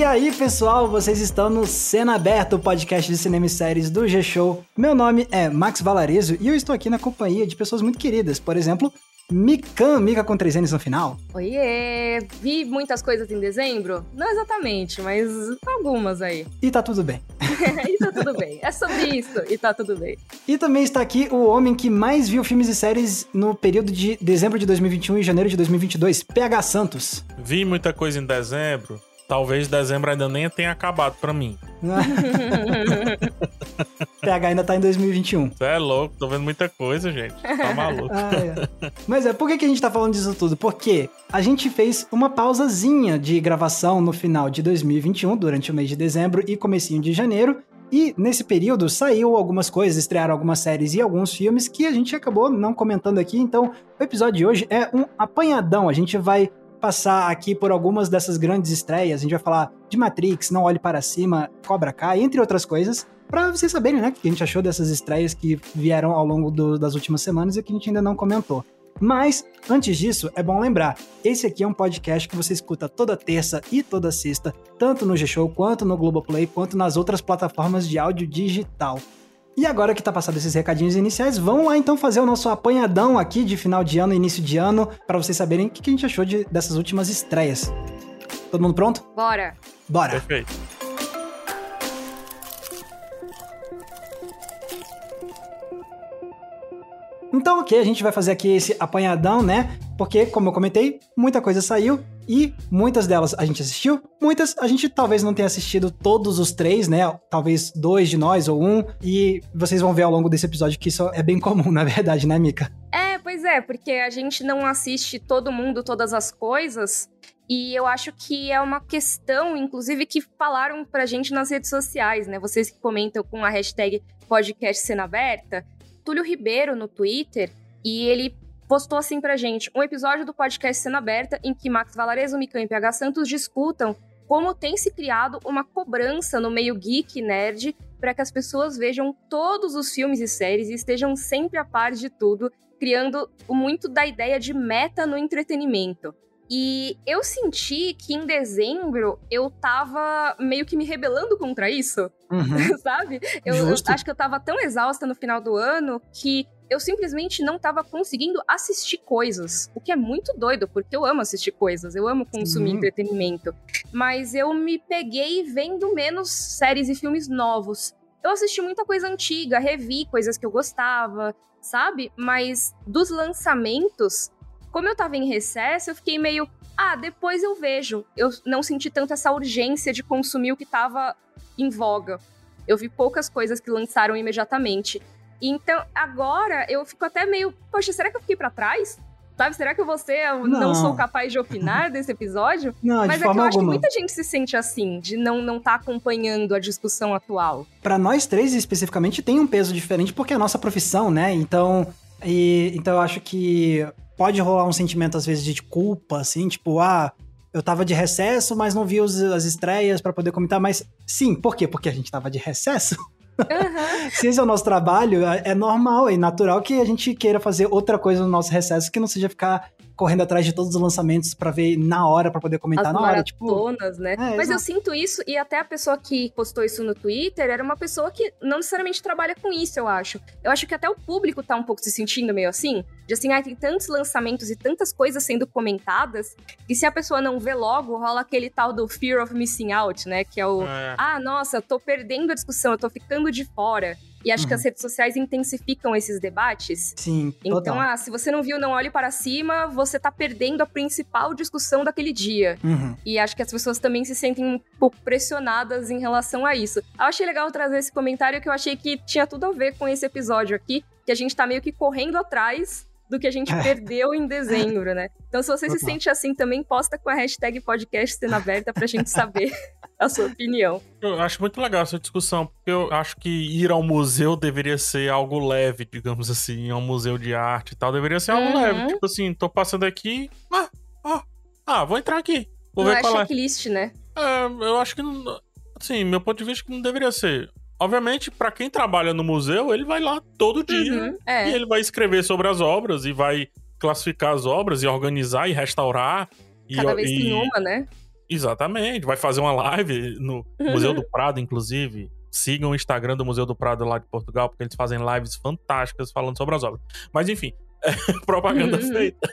E aí, pessoal, vocês estão no Cena Aberta, o podcast de cinema e séries do G-Show. Meu nome é Max Valarezo e eu estou aqui na companhia de pessoas muito queridas. Por exemplo, Mikan, Mika com três N's no final. Oiê! Vi muitas coisas em dezembro? Não exatamente, mas algumas aí. E tá tudo bem. e tá tudo bem. É sobre isso, e tá tudo bem. E também está aqui o homem que mais viu filmes e séries no período de dezembro de 2021 e janeiro de 2022, PH Santos. Vi muita coisa em dezembro. Talvez dezembro ainda nem tenha acabado pra mim. PH ainda tá em 2021. Você é louco, tô vendo muita coisa, gente. Tá maluco. Ah, é. Mas é, por que, que a gente tá falando disso tudo? Porque a gente fez uma pausazinha de gravação no final de 2021, durante o mês de dezembro e comecinho de janeiro. E nesse período saiu algumas coisas, estrearam algumas séries e alguns filmes que a gente acabou não comentando aqui. Então, o episódio de hoje é um apanhadão. A gente vai passar aqui por algumas dessas grandes estreias. A gente vai falar de Matrix, Não Olhe Para Cima, Cobra Kai, entre outras coisas, para vocês saberem, né, o que a gente achou dessas estreias que vieram ao longo do, das últimas semanas e que a gente ainda não comentou. Mas, antes disso, é bom lembrar: esse aqui é um podcast que você escuta toda terça e toda sexta, tanto no G-Show, quanto no Globoplay, quanto nas outras plataformas de áudio digital. E agora que tá passado esses recadinhos iniciais, vamos lá então fazer o nosso apanhadão aqui de final de ano, início de ano, para vocês saberem o que a gente achou de, dessas últimas estreias. Todo mundo pronto? Bora! Bora! Perfeito. Então, ok, a gente vai fazer aqui esse apanhadão, né? Porque, como eu comentei, muita coisa saiu e muitas delas a gente assistiu, muitas a gente talvez não tenha assistido todos os três, né? Talvez dois de nós ou um. E vocês vão ver ao longo desse episódio que isso é bem comum, na verdade, né, Mika? É, pois é, porque a gente não assiste todo mundo, todas as coisas. E eu acho que é uma questão, inclusive, que falaram pra gente nas redes sociais, né? Vocês que comentam com a hashtag podcast cena aberta. Túlio Ribeiro no Twitter, e ele postou assim pra gente um episódio do podcast Cena Aberta em que Max Valarezo, Mikan e PH Santos discutam como tem se criado uma cobrança no meio geek nerd para que as pessoas vejam todos os filmes e séries e estejam sempre a par de tudo, criando muito da ideia de meta no entretenimento. E eu senti que em dezembro eu tava meio que me rebelando contra isso, Uhum. sabe? Eu, eu acho que eu tava tão exausta no final do ano que eu simplesmente não tava conseguindo assistir coisas. O que é muito doido, porque eu amo assistir coisas, eu amo consumir Sim. entretenimento. Mas eu me peguei vendo menos séries e filmes novos. Eu assisti muita coisa antiga, revi coisas que eu gostava, sabe? Mas dos lançamentos, como eu tava em recesso, eu fiquei meio. Ah, depois eu vejo. Eu não senti tanto essa urgência de consumir o que tava em voga. Eu vi poucas coisas que lançaram imediatamente. Então, agora eu fico até meio. Poxa, será que eu fiquei pra trás? Sabe, será que você não, Não. sou capaz de opinar desse episódio? Não, Mas de é que forma eu acho que alguma. muita gente se sente assim, de não não tá acompanhando a discussão atual. Pra nós três especificamente tem um peso diferente porque é a nossa profissão, né? Então, e, então eu acho que pode rolar um sentimento às vezes de culpa, assim, tipo, ah, eu tava de recesso, mas não vi os- as estreias pra poder comentar, mas sim, por quê? Porque a gente tava de recesso. Aham. Se esse é o nosso trabalho, é é normal e natural que a gente queira fazer outra coisa no nosso recesso que não seja ficar correndo atrás de todos os lançamentos pra ver na hora, pra poder comentar As na hora, tipo, maratonas, né? É, Mas eu exato. sinto isso, e até a pessoa que postou isso no Twitter era uma pessoa que não necessariamente trabalha com isso, eu acho. Eu acho que até o público tá um pouco se sentindo meio assim. De assim, ah, tem tantos lançamentos e tantas coisas sendo comentadas, que se a pessoa não vê logo, rola aquele tal do fear of missing out, né? Que é o. É. Ah, nossa, eu tô perdendo a discussão, eu tô ficando de fora. E acho que Uhum. as redes sociais intensificam esses debates. sim, Então, total. ah, se você não viu Não Olhe Para Cima, você tá perdendo a principal discussão daquele dia. Uhum. E acho que as pessoas também se sentem um pouco pressionadas em relação a isso. Eu achei legal trazer esse comentário que eu achei que tinha tudo a ver com esse episódio aqui, que a gente tá meio que correndo atrás do que a gente É. perdeu em dezembro, né? Então, se você se sente assim também, posta com a hashtag podcast cena aberta pra gente saber a sua opinião. Eu acho muito legal essa discussão, porque eu acho que ir ao museu deveria ser algo leve, digamos assim, ao museu de arte e tal, deveria ser algo Uhum. leve. Tipo assim, tô passando aqui, ah, ah, ah, vou entrar aqui, vou não ver é qual é. checklist, né? É, eu acho que, não- assim, meu ponto de vista que não deveria ser. Obviamente, pra quem trabalha no museu, ele vai lá todo dia Uhum, é. e ele vai escrever sobre as obras e vai classificar as obras e organizar e restaurar. E, Cada vez e, tem uma, né? Exatamente. Vai fazer uma live no Museu do Prado, inclusive. Sigam o Instagram do Museu do Prado lá de Portugal, porque eles fazem lives fantásticas falando sobre as obras. Mas enfim, propaganda Uhum. feita.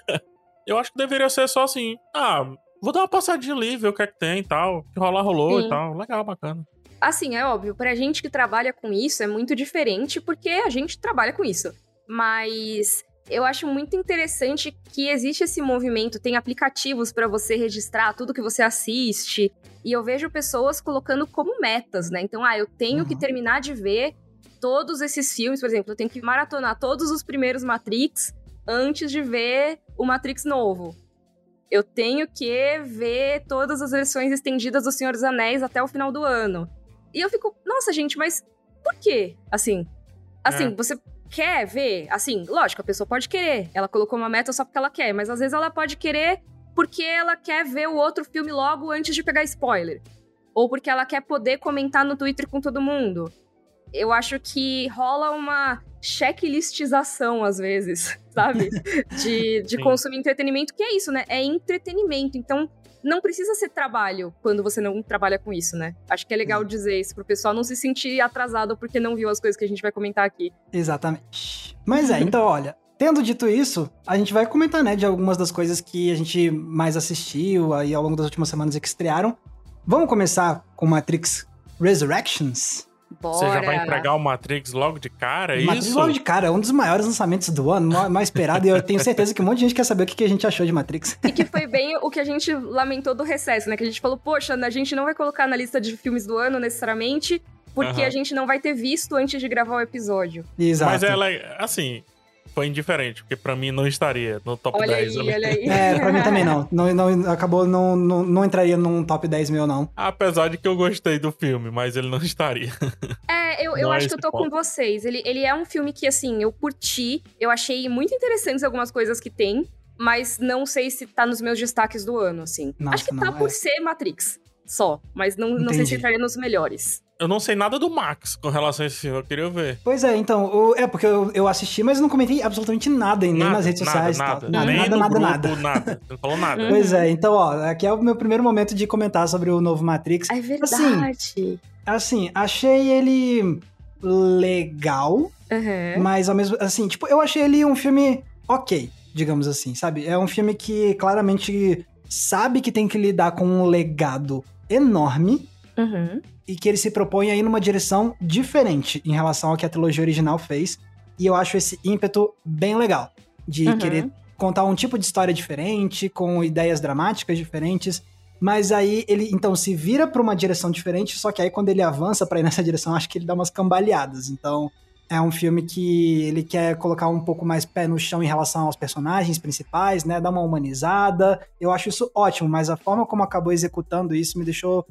Eu acho que deveria ser só assim. Ah, vou dar uma passadinha ali, ver o que é que tem e tal. O que rolar, rolou Sim. e tal. Legal, bacana. Assim, é óbvio, pra gente que trabalha com isso é muito diferente, porque a gente trabalha com isso. Mas eu acho muito interessante que existe esse movimento, tem aplicativos pra você registrar tudo que você assiste. E eu vejo pessoas colocando como metas, né? Então, ah, eu tenho que Uhum. terminar de ver todos esses filmes, por exemplo, eu tenho que maratonar todos os primeiros Matrix antes de ver o Matrix novo. Eu tenho que ver todas as versões estendidas do Senhor dos Anéis até o final do ano. E eu fico, nossa, gente, mas por quê? Assim, assim, É. você quer ver? Assim, lógico, a pessoa pode querer. Ela colocou uma meta só porque ela quer, mas às vezes ela pode querer porque ela quer ver o outro filme logo antes de pegar spoiler. Ou porque ela quer poder comentar no Twitter com todo mundo. Eu acho que rola uma checklistização, às vezes, sabe? De, de Sim. consumir entretenimento, que é isso, né? É entretenimento. Então, não precisa ser trabalho quando você não trabalha com isso, né? Acho que é legal dizer isso pro pessoal não se sentir atrasado porque não viu as coisas que a gente vai comentar aqui. Exatamente. Mas é, então, olha, tendo dito isso, a gente vai comentar, né, de algumas das coisas que a gente mais assistiu aí ao longo das últimas semanas e que estrearam. Vamos começar com Matrix Resurrections? Bora! Você já vai entregar o Matrix logo de cara, é Matrix isso? logo de cara, é um dos maiores lançamentos do ano, ma- mais esperado, e eu tenho certeza que um monte de gente quer saber o que que a gente achou de Matrix. E que foi bem o que a gente lamentou do recesso, né? Que a gente falou, poxa, a gente não vai colocar na lista de filmes do ano necessariamente, porque Aham. a gente não vai ter visto antes de gravar o episódio. Exato. Mas ela, é- assim, foi indiferente, porque pra mim não estaria no top Olha 10 aí, ali. olha aí. É, pra mim também não. não, não acabou, não, não, não entraria num top 10 meu, não. Apesar de que eu gostei do filme, mas ele não estaria. É, eu, eu Não é acho que eu tô com ponto. vocês. Ele, ele é um filme que, assim, eu curti, eu achei muito interessantes algumas coisas que tem, mas não sei se tá nos meus destaques do ano, assim. Nossa, acho que não, tá por é. ser Matrix, só, mas não, não sei se entraria nos melhores. Eu não sei nada do Max com relação a esse filme, eu queria ver. Pois é, então, o- é porque eu, eu assisti, mas eu não comentei absolutamente nada, nem Nada, nas redes nada, sociais nada, tal. Nada, Nem nada, no nada, grupo, nada. nada. Você não falou nada. Pois é, então, ó, aqui é o meu primeiro momento de comentar sobre o novo Matrix. É verdade. Assim, achei ele legal, Aham. mas ao mesmo assim, tipo, eu achei ele um filme ok, digamos assim, sabe? É um filme que claramente sabe que tem que lidar com um legado enorme Uhum. E que ele se propõe a ir numa direção diferente em relação ao que a trilogia original fez. E eu acho esse ímpeto bem legal. De Uhum. querer contar um tipo de história diferente, com ideias dramáticas diferentes. Mas aí ele então se vira pra uma direção diferente, só que aí quando ele avança pra ir nessa direção, acho que ele dá umas cambaleadas. Então é um filme que ele quer colocar um pouco mais pé no chão em relação aos personagens principais, né? Dar uma humanizada. Eu acho isso ótimo, mas a forma como acabou executando isso me deixou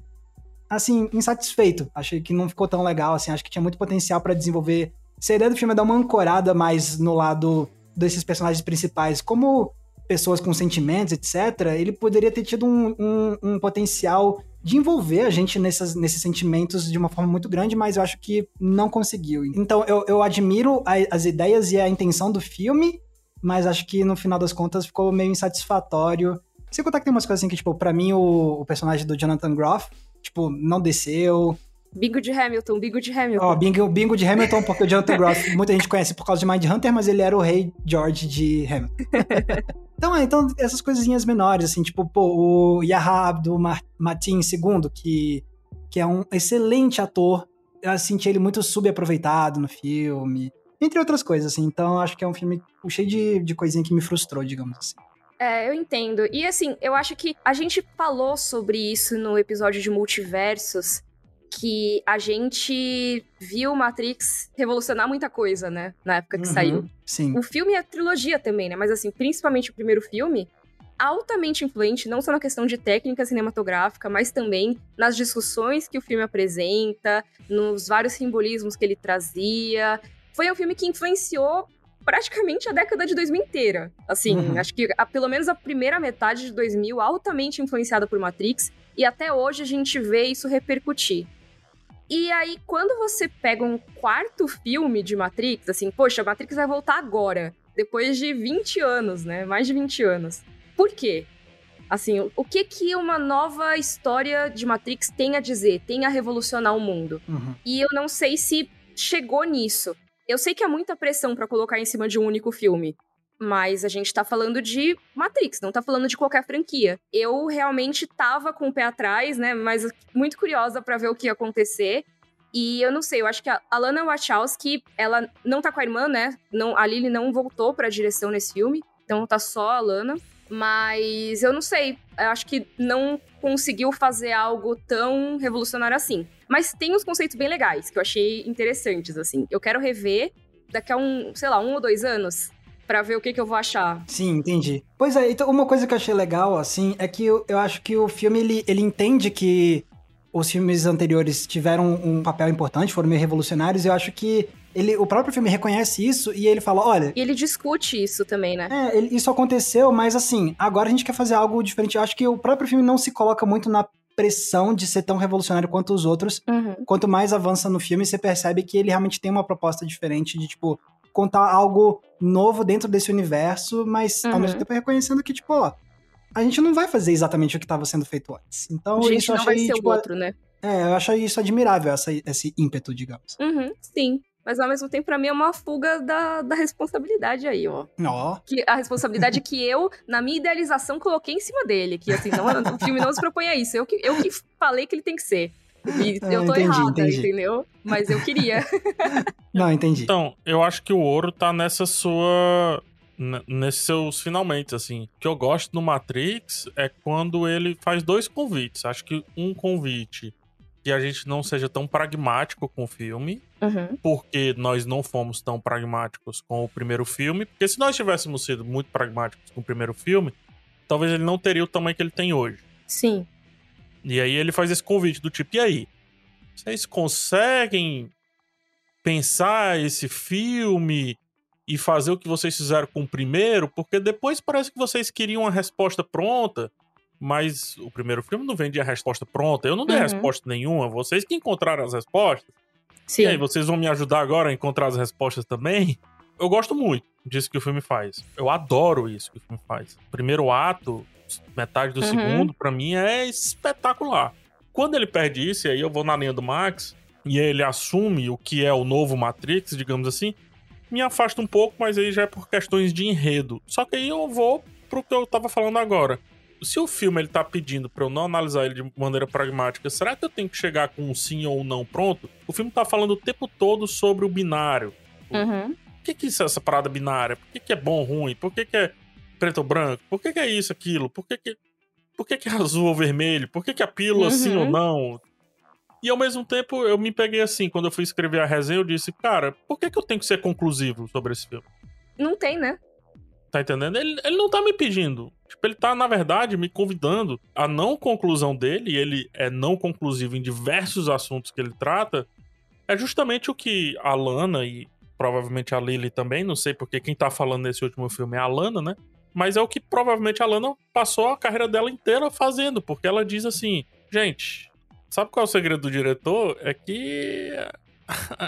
assim, insatisfeito. Achei que não ficou tão legal, assim, acho que tinha muito potencial pra desenvolver. Se a ideia do filme é dar uma ancorada mais no lado desses personagens principais, como pessoas com sentimentos, etc., ele poderia ter tido um, um- um potencial de envolver a gente nessas, nesses sentimentos de uma forma muito grande, mas eu acho que não conseguiu. Então, eu, eu admiro a- as ideias e a intenção do filme, mas acho que no final das contas ficou meio insatisfatório. Sem contar que tem umas coisas assim que, tipo, pra mim o, o personagem do Jonathan Groff, tipo, não desceu. Bingo de Hamilton, bingo de Hamilton. Ó, bingo, bingo de Hamilton, porque o Jonathan Groff muita gente conhece por causa de Mindhunter, mas ele era o rei George de Hamilton. então, é, então, essas coisinhas menores, assim, tipo, pô, o Yaha Abdul Ma- Mateen II, que, que é um excelente ator, eu senti ele muito subaproveitado no filme, entre outras coisas, assim. Então, acho que é um filme cheio de, de coisinha que me frustrou, digamos assim. É, eu entendo. E assim, eu acho que a gente falou sobre isso no episódio de multiversos, que a gente viu Matrix revolucionar muita coisa, né? Na época que Uhum, saiu. Sim. O filme é a trilogia também, né? Mas assim, principalmente o primeiro filme, altamente influente, não só na questão de técnica cinematográfica, mas também nas discussões que o filme apresenta, nos vários simbolismos que ele trazia. Foi um filme que influenciou praticamente a década de 2000 inteira. Assim, Uhum. acho que a- pelo menos a primeira metade de 2000 altamente influenciada por Matrix, e até hoje a gente vê isso repercutir. E aí, quando você pega um quarto filme de Matrix, assim, poxa, Matrix vai voltar agora, depois de 20 anos, né? Mais de 20 anos. Por quê? Assim, o que que uma nova história de Matrix tem a dizer, tem a revolucionar o mundo? Uhum. E eu não sei se chegou nisso. Eu sei que há muita pressão para colocar em cima de um único filme. Mas a gente tá falando de Matrix, não tá falando de qualquer franquia. Eu realmente tava com o pé atrás, né? Mas muito curiosa para ver o que ia acontecer. E eu não sei, eu acho que a Alana Wachowski, ela não tá com a irmã, né? Não, a Lily não voltou pra direção nesse filme. Então tá só a Alana. Mas eu não sei. Eu acho que não conseguiu fazer algo tão revolucionário assim. Mas tem uns conceitos bem legais que eu achei interessantes, assim. Eu quero rever daqui a um, sei lá, um ou dois anos para ver o que, que eu vou achar. Sim, entendi. Pois é, então uma coisa que eu achei legal, assim, é que eu, eu acho que o filme, ele, ele entende que os filmes anteriores tiveram um papel importante, foram meio revolucionários, e eu acho que ele, o próprio filme reconhece isso e ele fala, olha... E ele discute isso também, né? É, ele, isso aconteceu, mas assim, agora a gente quer fazer algo diferente. Eu acho que o próprio filme não se coloca muito na pressão de ser tão revolucionário quanto os outros. Uhum. Quanto mais avança no filme, você percebe que ele realmente tem uma proposta diferente de, tipo, contar algo novo dentro desse universo, mas Uhum. ao mesmo tempo reconhecendo que, tipo, ó, a gente não vai fazer exatamente o que estava sendo feito antes. Então, A gente isso não vai achei, ser tipo, o outro, né? é, eu achei isso admirável, essa, esse ímpeto, digamos. Uhum, sim. Mas ao mesmo tempo, pra mim, é uma fuga da, da responsabilidade aí, ó. Ó, Que, a responsabilidade que eu, na minha idealização, coloquei em cima dele. Que assim, não, o filme não se propõe a isso. Eu que, eu que falei que ele tem que ser. E Ah, eu tô entendi, errada, entendi. entendeu? Mas eu queria. não, entendi. Então, eu acho que o ouro tá nessa sua. Nesses seus finalmente, assim. O que eu gosto no Matrix é quando ele faz dois convites. Acho que um convite que a gente não seja tão pragmático com o filme, Uhum. porque nós não fomos tão pragmáticos com o primeiro filme. Porque se nós tivéssemos sido muito pragmáticos com o primeiro filme, talvez ele não teria o tamanho que ele tem hoje. Sim. E aí ele faz esse convite do tipo, e aí? Vocês conseguem pensar esse filme e fazer o que vocês fizeram com o primeiro? Porque depois parece que vocês queriam uma resposta pronta, mas o primeiro filme não vendia a resposta pronta. Eu não dei Uhum. resposta nenhuma, vocês que encontraram as respostas. Sim. E aí, vocês vão me ajudar agora a encontrar as respostas também? Eu gosto muito disso que o filme faz. Eu adoro isso que o filme faz. Primeiro ato, metade do Uhum. segundo, pra mim é espetacular. Quando ele perde isso, e aí eu vou na linha do Max, e ele assume o que é o novo Matrix, digamos assim, me afasta um pouco, mas aí já é por questões de enredo. Só que aí eu vou pro que eu tava falando agora. Se o filme ele tá pedindo pra eu não analisar ele de maneira pragmática, será que eu tenho que chegar com um sim ou um não pronto? O filme tá falando o tempo todo sobre o binário. Uhum. Por que, que isso é essa parada binária? Por que, que é bom ou ruim? Por que, que é preto ou branco? Por que, que é isso, aquilo? Por que, que, por que, que é azul ou vermelho? Por que, que é pílula sim Uhum. ou não? E ao mesmo tempo eu me peguei assim, quando eu fui escrever a resenha, eu disse, cara, por que, que eu tenho que ser conclusivo sobre esse filme? Não tem, né? Tá entendendo? Ele, ele não tá me pedindo. Tipo, ele tá, na verdade, me convidando. A não conclusão dele, e ele é não conclusivo em diversos assuntos que ele trata, é justamente o que a Lana e provavelmente a Lily também, não sei porque quem tá falando nesse último filme é a Lana, né? Mas é o que provavelmente a Lana passou a carreira dela inteira fazendo, porque ela diz assim: gente, sabe qual é o segredo do diretor? É que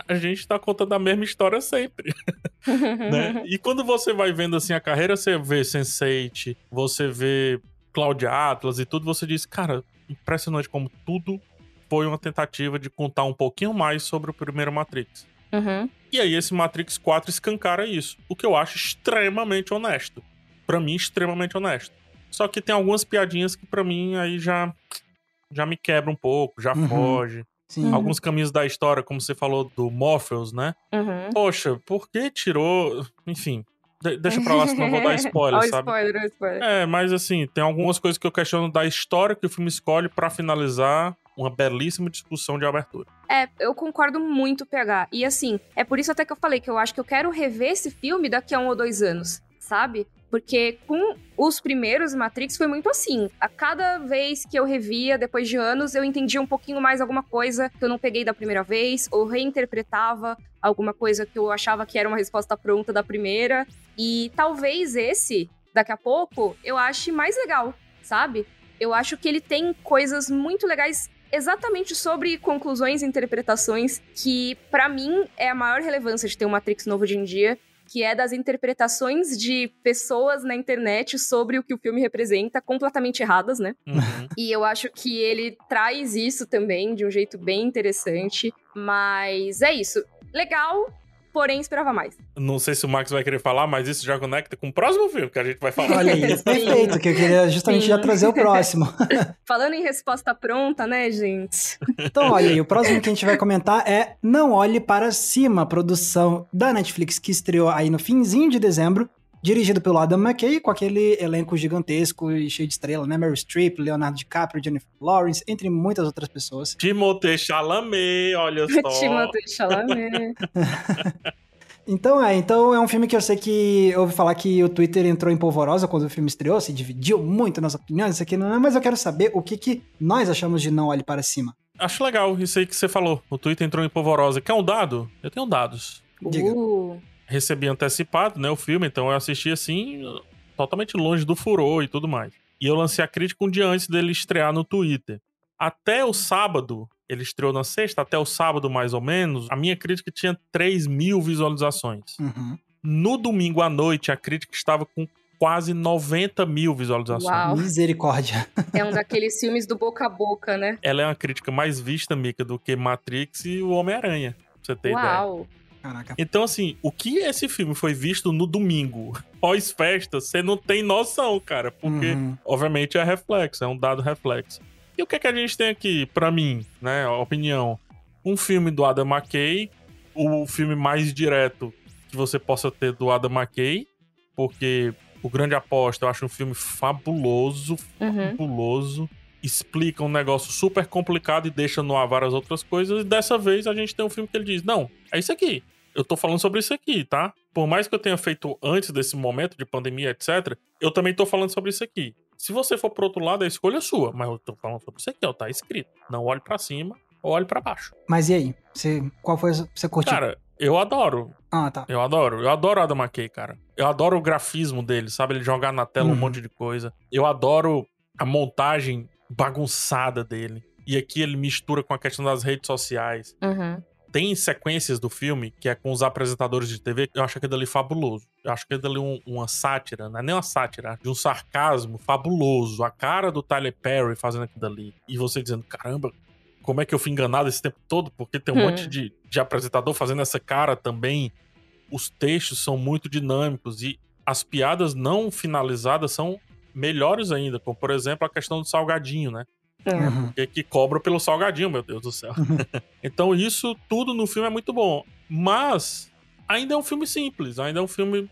a gente tá contando a mesma história sempre né? E quando você vai vendo assim a carreira, você vê Sense8, você vê Cloud Atlas e tudo, você diz, cara, impressionante como tudo foi uma tentativa de contar um pouquinho mais sobre o primeiro Matrix. Uhum. E aí esse Matrix 4 escancara isso, o que eu acho extremamente honesto. Pra mim, extremamente honesto. Só que tem algumas piadinhas que pra mim aí já já me quebra um pouco, já Uhum. foge. Sim. Alguns caminhos da história, como você falou do Morpheus, né? Uhum. Poxa, por que tirou. Enfim, de- deixa pra lá, senão eu vou dar spoiler, sabe? spoiler, spoiler. É, mas assim, tem algumas coisas que eu questiono da história que o filme escolhe pra finalizar uma belíssima discussão de abertura. É, eu concordo muito, PH. E assim, é por isso até que eu falei que eu acho que eu quero rever esse filme daqui a um ou dois anos, sabe? Porque com os primeiros Matrix foi muito assim. A cada vez que eu revia, depois de anos, eu entendia um pouquinho mais alguma coisa que eu não peguei da primeira vez, ou reinterpretava alguma coisa que eu achava que era uma resposta pronta da primeira. E talvez esse, daqui a pouco, eu ache mais legal, sabe? Eu acho que ele tem coisas muito legais exatamente sobre conclusões e interpretações que, pra mim, é a maior relevância de ter um Matrix novo hoje em dia. Que é das interpretações de pessoas na internet sobre o que o filme representa, completamente erradas, né? Uhum. E eu acho que ele traz isso também de um jeito bem interessante. Mas é isso. Legal, porém esperava mais. Não sei se o Max vai querer falar, mas isso já conecta com o próximo filme que a gente vai falar. Olha aí, Sim. perfeito, que eu queria justamente Sim. já trazer o próximo. Falando em resposta pronta, né, gente? Então, olha aí, o próximo que a gente vai comentar é Não Olhe Para Cima, produção da Netflix que estreou aí no finzinho de dezembro, dirigido pelo Adam McKay, com aquele elenco gigantesco e cheio de estrela, né? Meryl Streep, Leonardo DiCaprio, Jennifer Lawrence, entre muitas outras pessoas. Timothée Chalamet, olha só. Timothée Chalamet. Então é, então é um filme que eu sei que eu ouvi falar que o Twitter entrou em polvorosa quando o filme estreou, se dividiu muito nas opiniões, isso aqui não é, mas eu quero saber o que, que nós achamos de Não Olhe Para Cima. Acho legal isso aí que você falou. O Twitter entrou em polvorosa. Quer um dado? Eu tenho dados. Diga. Uh, Recebi antecipado, né, o filme, então eu assisti assim, totalmente longe do furor e tudo mais. E eu lancei a crítica um dia antes dele estrear no Twitter. Até o sábado, ele estreou na sexta, até o sábado mais ou menos, a minha crítica tinha 3 mil visualizações. Uhum. No domingo à noite, a crítica estava com quase 90 mil visualizações. Uau. Misericórdia. é um daqueles filmes do boca a boca, né? Ela é uma crítica mais vista, Mika, do que Matrix e o Homem-Aranha. Pra você ter ideia. Caraca. Então, assim, o que esse filme foi visto no domingo, pós-festa, você não tem noção, cara. Porque, Uhum. obviamente, é reflexo, é um dado reflexo. E o que, é que a gente tem aqui, pra mim, né? Opinião. Um filme do Adam McKay, o filme mais direto que você possa ter do Adam McKay, porque O Grande Aposta eu acho um filme fabuloso, Uhum. fabuloso. Explica um negócio super complicado e deixa no ar várias outras coisas. E dessa vez a gente tem um filme que ele diz: Não, é isso aqui. Eu tô falando sobre isso aqui, tá? Por mais que eu tenha feito antes desse momento de pandemia, etc., eu também tô falando sobre isso aqui. Se você for pro outro lado, a escolha é sua. Mas eu tô falando sobre isso aqui, ó. Tá escrito. Não olhe pra cima ou olhe pra baixo. Mas e aí? Você, qual foi? a- Você curtiu? Cara, eu adoro. ah, tá. Eu adoro. Eu adoro o Adam McKay, cara. Eu adoro o grafismo dele, sabe? Ele jogar na tela um Uhum. monte de coisa. Eu adoro a montagem bagunçada dele. E aqui ele mistura com a questão das redes sociais. Uhum. Tem sequências do filme que é com os apresentadores de TV que eu acho aquilo ali fabuloso. Eu acho aquilo ali um- uma sátira, não é nem uma sátira, de um sarcasmo fabuloso. A cara do Tyler Perry fazendo aquilo ali. E você dizendo, caramba, como é que eu fui enganado esse tempo todo? Porque tem um Hum. monte de, de apresentador fazendo essa cara também. Os textos são muito dinâmicos e as piadas não finalizadas são melhores ainda, como por exemplo a questão do salgadinho, né? É. Uhum. que, que cobra pelo salgadinho, meu Deus do céu. então isso tudo no filme é muito bom. Mas ainda é um filme simples, ainda é um filme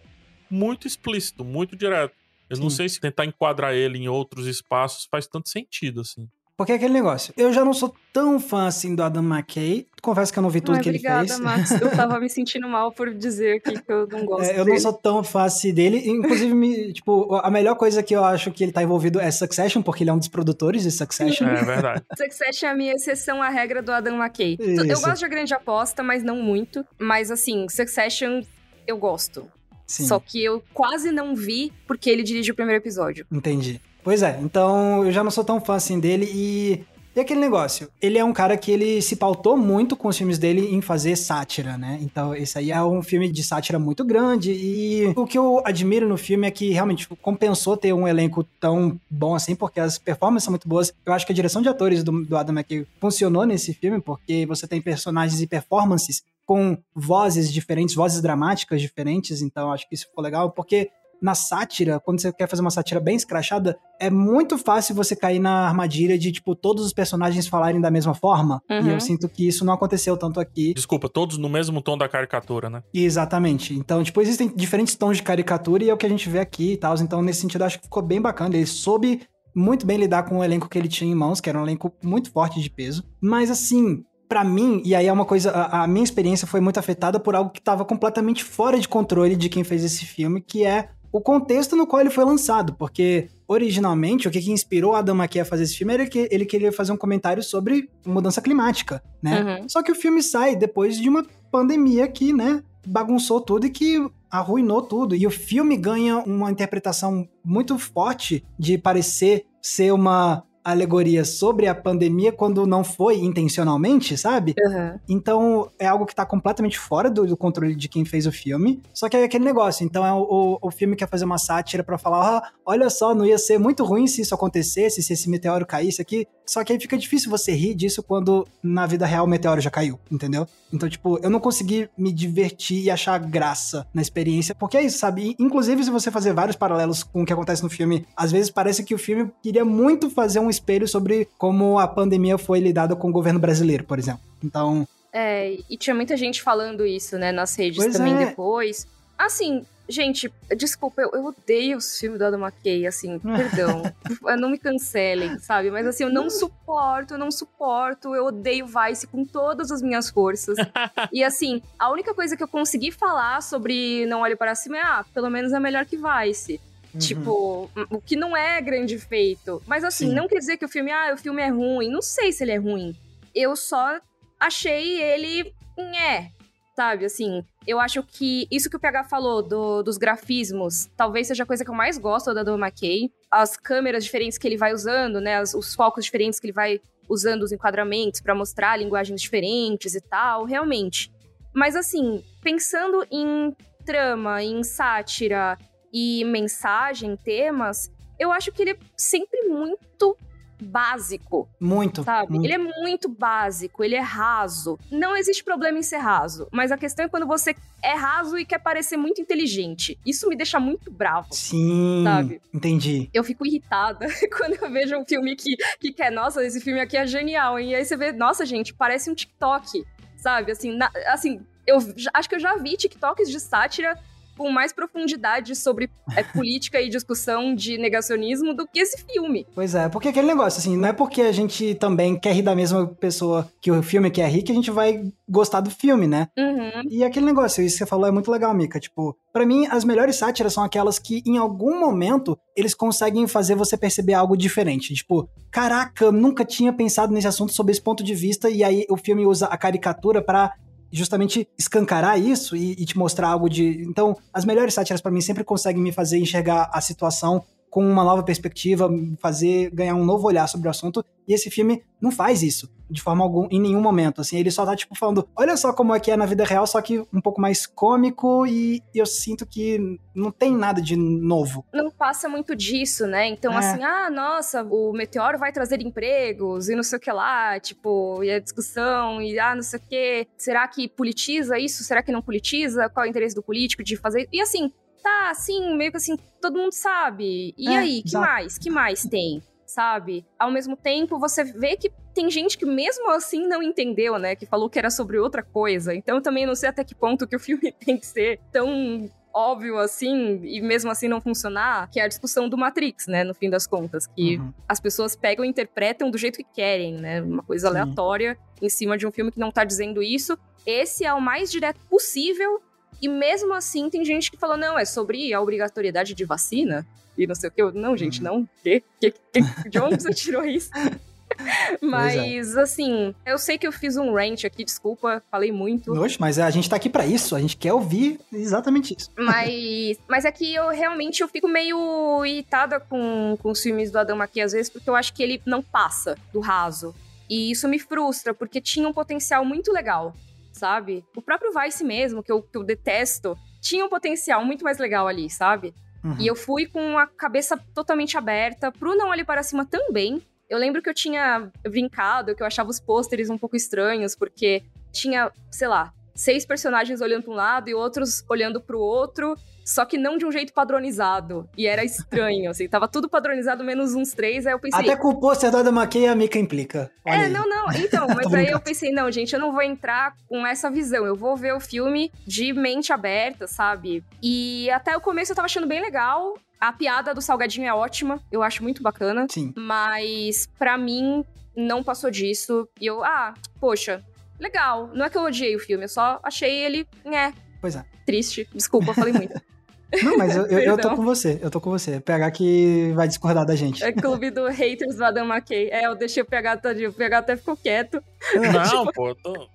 muito explícito, muito direto. Eu não Sim. sei se tentar enquadrar ele em outros espaços faz tanto sentido, assim. Porque é aquele negócio. Eu já não sou tão fã assim do Adam McKay. Confesso que eu não vi tudo Ai, que ele obrigada, fez. Max. Eu tava me sentindo mal por dizer aqui que eu não gosto É, eu dele. não sou tão fã assim dele. Inclusive, me, tipo, a melhor coisa que eu acho que ele tá envolvido é Succession, porque ele é um dos produtores de Succession. É verdade. Succession é a minha exceção à regra do Adam McKay. Eu Isso. gosto de A Grande Aposta, mas não muito. Mas, assim, Succession eu gosto. Sim, Só que eu quase não vi porque ele dirige o primeiro episódio. entendi. Pois é, então eu já não sou tão fã assim dele e. E aquele negócio, ele é um cara que ele se pautou muito com os filmes dele em fazer sátira, né? Então, esse aí é um filme de sátira muito grande. E o que eu admiro no filme é que realmente compensou ter um elenco tão bom assim, porque as performances são muito boas. Eu acho que a direção de atores do, do Adam McKay funcionou nesse filme, porque você tem personagens e performances com vozes diferentes, vozes dramáticas diferentes. Então, acho que isso ficou legal, porque na sátira, quando você quer fazer uma sátira bem escrachada, é muito fácil você cair na armadilha de, tipo, todos os personagens falarem da mesma forma. E Uhum. eu sinto que isso não aconteceu tanto aqui. Desculpa, todos no mesmo tom da caricatura, né? Exatamente. Então, tipo, existem diferentes tons de caricatura e é o que a gente vê aqui e tal. Então, nesse sentido, eu acho que ficou bem bacana. Ele soube muito bem lidar com o elenco que ele tinha em mãos, que era um elenco muito forte de peso. Mas, assim, pra mim, e aí é uma coisa, a, a minha experiência foi muito afetada por algo que tava completamente fora de controle de quem fez esse filme, que é o contexto no qual ele foi lançado, porque originalmente o que, que inspirou a Adam McKay a fazer esse filme era que ele queria fazer um comentário sobre mudança climática, né? Uhum. Só que o filme sai depois de uma pandemia que, né, bagunçou tudo e que arruinou tudo. E o filme ganha uma interpretação muito forte de parecer ser uma alegoria sobre a pandemia quando não foi intencionalmente, sabe? Uhum. Então é algo que tá completamente fora do, do, controle de quem fez o filme. Só que é aquele negócio. Então é o, o, o filme quer fazer uma sátira para falar: ah, olha só, não ia ser muito ruim se isso acontecesse, se esse meteoro caísse aqui. Só que aí fica difícil você rir disso quando na vida real o meteoro já caiu, entendeu? Então, tipo, eu não consegui me divertir e achar graça na experiência, porque é isso, sabe? Inclusive, se você fazer vários paralelos com o que acontece no filme, às vezes parece que o filme queria muito fazer um espelho sobre como a pandemia foi lidada com o governo brasileiro, por exemplo. Então. É, e tinha muita gente falando isso, né, nas redes pois também é. depois. Assim, Gente, desculpa, eu, eu odeio os filmes da Adam McKay, assim, perdão. não me cancelem, sabe? Mas assim, eu não suporto, eu não suporto, eu odeio Vice com todas as minhas forças. e assim, a única coisa que eu consegui falar sobre Não Olhe Para Cima é, ah, pelo menos é melhor que Vice. Uhum. Tipo, o que não é grande feito. Mas assim, Sim. não quer dizer que o filme, ah, o filme é ruim. Não sei se ele é ruim. Eu só achei ele. É, sabe? Assim, eu acho que isso que o PH falou do, dos grafismos, talvez seja a coisa que eu mais gosto da Dom McKay. As câmeras diferentes que ele vai usando, né? Os, os focos diferentes que ele vai usando os enquadramentos para mostrar linguagens diferentes e tal, realmente. Mas assim, pensando em trama, em sátira e mensagem, temas, eu acho que ele é sempre muito básico. Muito. Sabe? Muito. Ele é muito básico, ele é raso. Não existe problema em ser raso, mas a questão é quando você é raso e quer parecer muito inteligente. Isso me deixa muito bravo. Sim. Sabe? Entendi. Eu fico irritada quando eu vejo um filme que, que quer, nossa, esse filme aqui é genial, hein? E aí você vê, nossa, gente, parece um TikTok. Sabe? Assim, na, assim eu acho que eu já vi TikToks de sátira com mais profundidade sobre é, política e discussão de negacionismo do que esse filme. Pois é, porque aquele negócio, assim, não é porque a gente também quer rir da mesma pessoa que o filme quer rir que a gente vai gostar do filme, né? Uhum. E aquele negócio, isso que você falou é muito legal, Mika. Tipo, para mim, as melhores sátiras são aquelas que, em algum momento, eles conseguem fazer você perceber algo diferente. Tipo, caraca, nunca tinha pensado nesse assunto sob esse ponto de vista, e aí o filme usa a caricatura para justamente escancarar isso e, e, te mostrar algo de. Então, as melhores sátiras para mim sempre conseguem me fazer enxergar a situação com uma nova perspectiva, fazer ganhar um novo olhar sobre o assunto. E esse filme não faz isso de forma alguma, em nenhum momento. Assim, ele só tá tipo falando, olha só como é que é na vida real, só que um pouco mais cômico e eu sinto que não tem nada de novo. Não passa muito disso, né? Então, é. assim, ah, nossa, o meteoro vai trazer empregos e não sei o que lá, tipo, e a discussão e ah, não sei o que. Será que politiza isso? Será que não politiza? Qual é o interesse do político de fazer? E assim, tá assim, meio que assim, todo mundo sabe. E é, aí, que exato. mais? Que mais tem? Sabe? Ao mesmo tempo, você vê que tem gente que mesmo assim não entendeu, né? Que falou que era sobre outra coisa. Então eu também não sei até que ponto que o filme tem que ser tão óbvio assim e mesmo assim não funcionar, que é a discussão do Matrix, né, no fim das contas, que uhum. as pessoas pegam e interpretam do jeito que querem, né, uma coisa Sim. aleatória em cima de um filme que não tá dizendo isso. Esse é o mais direto possível e mesmo assim, tem gente que falou: não, é sobre a obrigatoriedade de vacina e não sei o que. Eu, não, gente, uhum. não. Que, que, que, de onde você tirou isso? É. Mas, é. assim, eu sei que eu fiz um rant aqui, desculpa, falei muito. Oxe, mas a gente tá aqui para isso, a gente quer ouvir exatamente isso. Mas, mas é que eu realmente eu fico meio irritada com, com os filmes do Adam aqui, às vezes, porque eu acho que ele não passa do raso. E isso me frustra, porque tinha um potencial muito legal sabe? O próprio Vice mesmo, que eu, que eu detesto, tinha um potencial muito mais legal ali, sabe? Uhum. E eu fui com a cabeça totalmente aberta pro Não Olhe Para Cima também. Eu lembro que eu tinha brincado, que eu achava os pôsteres um pouco estranhos, porque tinha, sei lá, seis personagens olhando para um lado e outros olhando para o outro só que não de um jeito padronizado. E era estranho, assim, tava tudo padronizado, menos uns três, aí eu pensei... Até com o pôster da McKay a Mika implica. Olha é, aí. não, não, então, mas aí eu pensei, não, gente, eu não vou entrar com essa visão, eu vou ver o filme de mente aberta, sabe? E até o começo eu tava achando bem legal, a piada do salgadinho é ótima, eu acho muito bacana. Sim. Mas, para mim, não passou disso. E eu, ah, poxa, legal. Não é que eu odiei o filme, eu só achei ele, né. Pois é. Triste. Desculpa, falei muito. Não, mas eu, eu, eu, tô com você, eu tô com você. PH que vai discordar da gente. É clube do haters do Adam McKay. É, eu deixei o PH tadinho, o PH até ficou quieto. Não, pô, tô...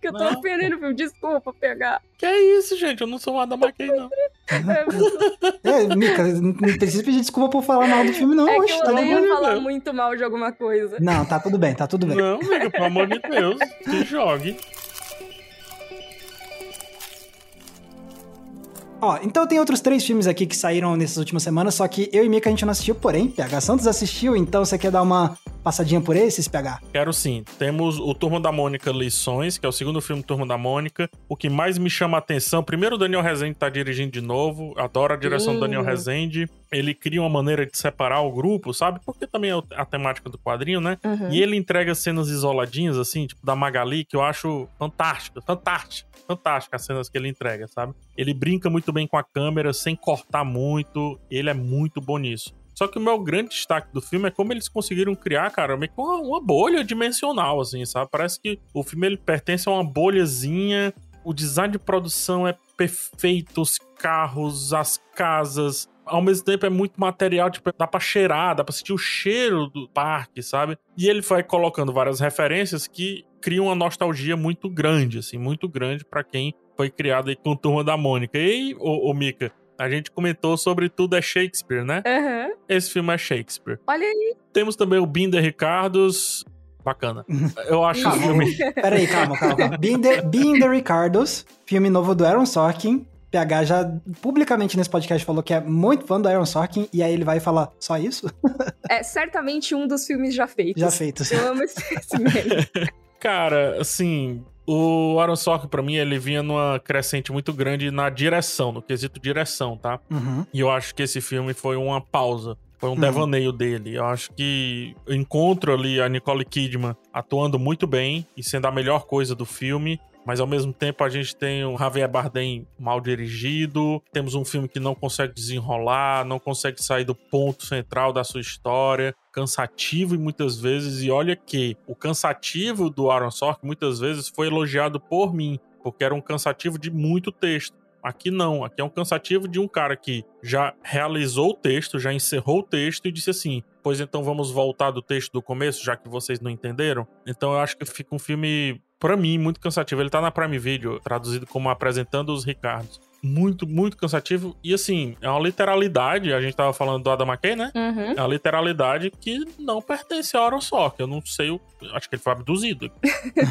Que eu tô ofendendo o filme, desculpa, PH. Que é isso, gente, eu não sou Adam McKay, não. é, Mika, não precisa pedir desculpa por falar mal do filme, não. É Oxe, que eu tá odeio falar muito mal de alguma coisa. Não, tá tudo bem, tá tudo bem. Não, amigo, pelo amor de Deus, se jogue. Ó, então tem outros três filmes aqui que saíram nessas últimas semanas, só que eu e Mika a gente não assistiu, porém, PH Santos assistiu, então você quer dar uma passadinha por esses, PH? Quero sim. Temos o Turma da Mônica Lições, que é o segundo filme Turma da Mônica. O que mais me chama a atenção, primeiro o Daniel Rezende tá dirigindo de novo, adoro a direção do Daniel Sim. Rezende. Ele cria uma maneira de separar o grupo, sabe? Porque também é a temática do quadrinho, né? Uhum. E ele entrega cenas isoladinhas, assim, tipo da Magali, que eu acho fantástica, fantástica, fantástica as cenas que ele entrega, sabe? Ele brinca muito bem com a câmera, sem cortar muito, ele é muito bom nisso. Só que o meu grande destaque do filme é como eles conseguiram criar, cara, meio que uma, uma bolha dimensional, assim, sabe? Parece que o filme ele pertence a uma bolhazinha, o design de produção é perfeito, os carros, as casas, ao mesmo tempo é muito material, tipo, dá pra cheirar, dá pra sentir o cheiro do parque, sabe? E ele vai colocando várias referências que criam uma nostalgia muito grande, assim, muito grande pra quem foi criado aí com Turma da Mônica. E ô, ô Mika, a gente comentou sobre Tudo é Shakespeare, né? Aham. Esse filme é Shakespeare. Olha aí. Temos também o Binder Ricardos. Bacana. Eu acho o filme. Peraí, calma, calma. calma. Being the Ricardos, filme novo do Aaron Sorkin. PH já publicamente nesse podcast falou que é muito fã do Aaron Sorkin, e aí ele vai falar só isso? É certamente um dos filmes já feitos. Já feito. Eu amo esse, esse meme. Cara, assim, o Aaron Sorkin, pra mim, ele vinha numa crescente muito grande na direção, no quesito direção, tá? Uhum. E eu acho que esse filme foi uma pausa. Foi um Uhum. devaneio dele. Eu acho que eu encontro ali a Nicole Kidman atuando muito bem e sendo a melhor coisa do filme. Mas ao mesmo tempo a gente tem o Javier Bardem mal dirigido. Temos um filme que não consegue desenrolar, não consegue sair do ponto central da sua história. Cansativo e muitas vezes. E olha que o cansativo do Aaron Sorkin muitas vezes foi elogiado por mim. Porque era um cansativo de muito texto. Aqui não, aqui é um cansativo de um cara que já realizou o texto, já encerrou o texto e disse assim: Pois então vamos voltar do texto do começo, já que vocês não entenderam. Então eu acho que fica um filme, pra mim, muito cansativo. Ele tá na Prime Video, traduzido como Apresentando os Ricardos. Muito, muito cansativo. E assim, é uma literalidade. A gente tava falando do Adam McKay, né? Uhum. É uma literalidade que não pertence ao Aaron Sorkin. Eu não sei, o... acho que ele foi abduzido.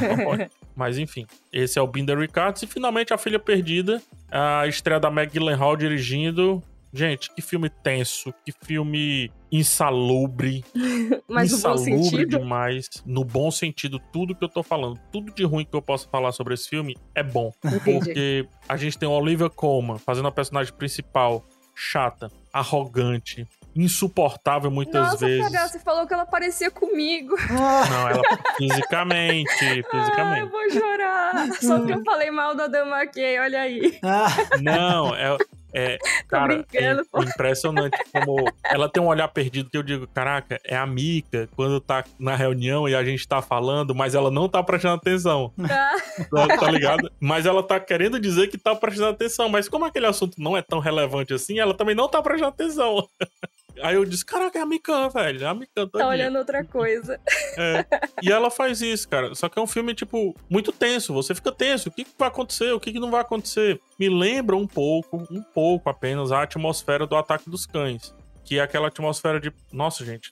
Mas enfim, esse é o Binder Ricards. E finalmente A Filha Perdida, a estreia da Meg Gyllenhaal dirigindo. Gente, que filme tenso, que filme insalubre. Mas no bom insalubre sentido. demais. No bom sentido, tudo que eu tô falando, tudo de ruim que eu posso falar sobre esse filme é bom. Entendi. Porque a gente tem a Olivia Colman fazendo a personagem principal, chata, arrogante, insuportável muitas Nossa, vezes. PH, você falou que ela parecia comigo. Ah, Não, ela fisicamente, Ah, eu fisicamente. vou chorar. Só porque eu falei mal da Dama McKay, olha aí. ah, Não, é, é cara, é impressionante como ela tem um olhar perdido que eu digo, caraca, é a Mika quando tá na reunião e a gente tá falando, mas ela não tá prestando atenção, Ah, tá, tá ligado? Mas ela tá querendo dizer que tá prestando atenção, mas como aquele assunto não é tão relevante assim, ela também não tá prestando atenção. Aí eu disse, caraca, é a Mikan, velho, é a Mikan tá olhando outra coisa. É. E ela faz isso, cara. Só que é um filme, tipo, muito tenso. Você fica tenso. O que, que vai acontecer? O que, que não vai acontecer? Me lembra um pouco, um pouco apenas, a atmosfera do Ataque dos Cães. Que é aquela atmosfera de. Nossa, gente.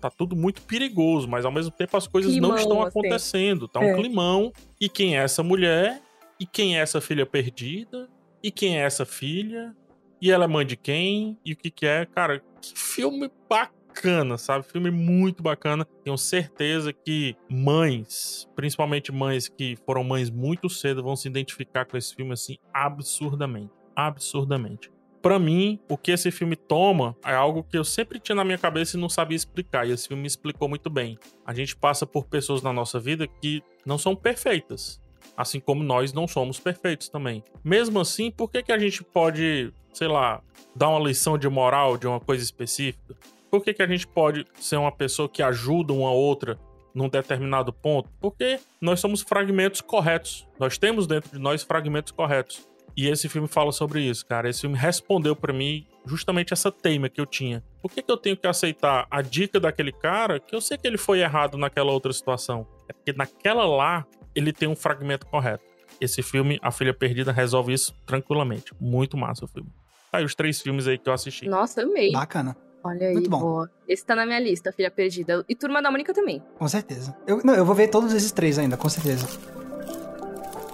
Tá tudo muito perigoso, mas ao mesmo tempo as coisas não Climão, estão assim. acontecendo. Tá um É. climão. E quem é essa mulher? E quem é essa filha perdida? E quem é essa filha? E ela é mãe de quem? E o que que é? Cara, que filme bacana, sabe? Filme muito bacana. Tenho certeza que mães, principalmente mães que foram mães muito cedo, vão se identificar com esse filme assim absurdamente. Absurdamente. Pra mim, o que esse filme toma é algo que eu sempre tinha na minha cabeça e não sabia explicar. E esse filme me explicou muito bem. A gente passa por pessoas na nossa vida que não são perfeitas. Assim como nós não somos perfeitos também. Mesmo assim, por que, que a gente pode, sei lá, dar uma lição de moral de uma coisa específica? Por que, que a gente pode ser uma pessoa que ajuda uma outra num determinado ponto? Porque nós somos fragmentos corretos. Nós temos dentro de nós fragmentos corretos. E esse filme fala sobre isso, cara. Esse filme respondeu pra mim justamente essa teima que eu tinha. Por que, que eu tenho que aceitar a dica daquele cara que eu sei que ele foi errado naquela outra situação? É porque naquela lá ele tem um fragmento correto. Esse filme, A Filha Perdida, resolve isso tranquilamente. Muito massa o filme. Aí os três filmes aí que eu assisti. Nossa, amei. Bacana. Olha aí, Muito bom. boa. Esse tá na minha lista, Filha Perdida. E Turma da Mônica também. Com certeza. Eu, não, eu vou ver todos esses três ainda, com certeza.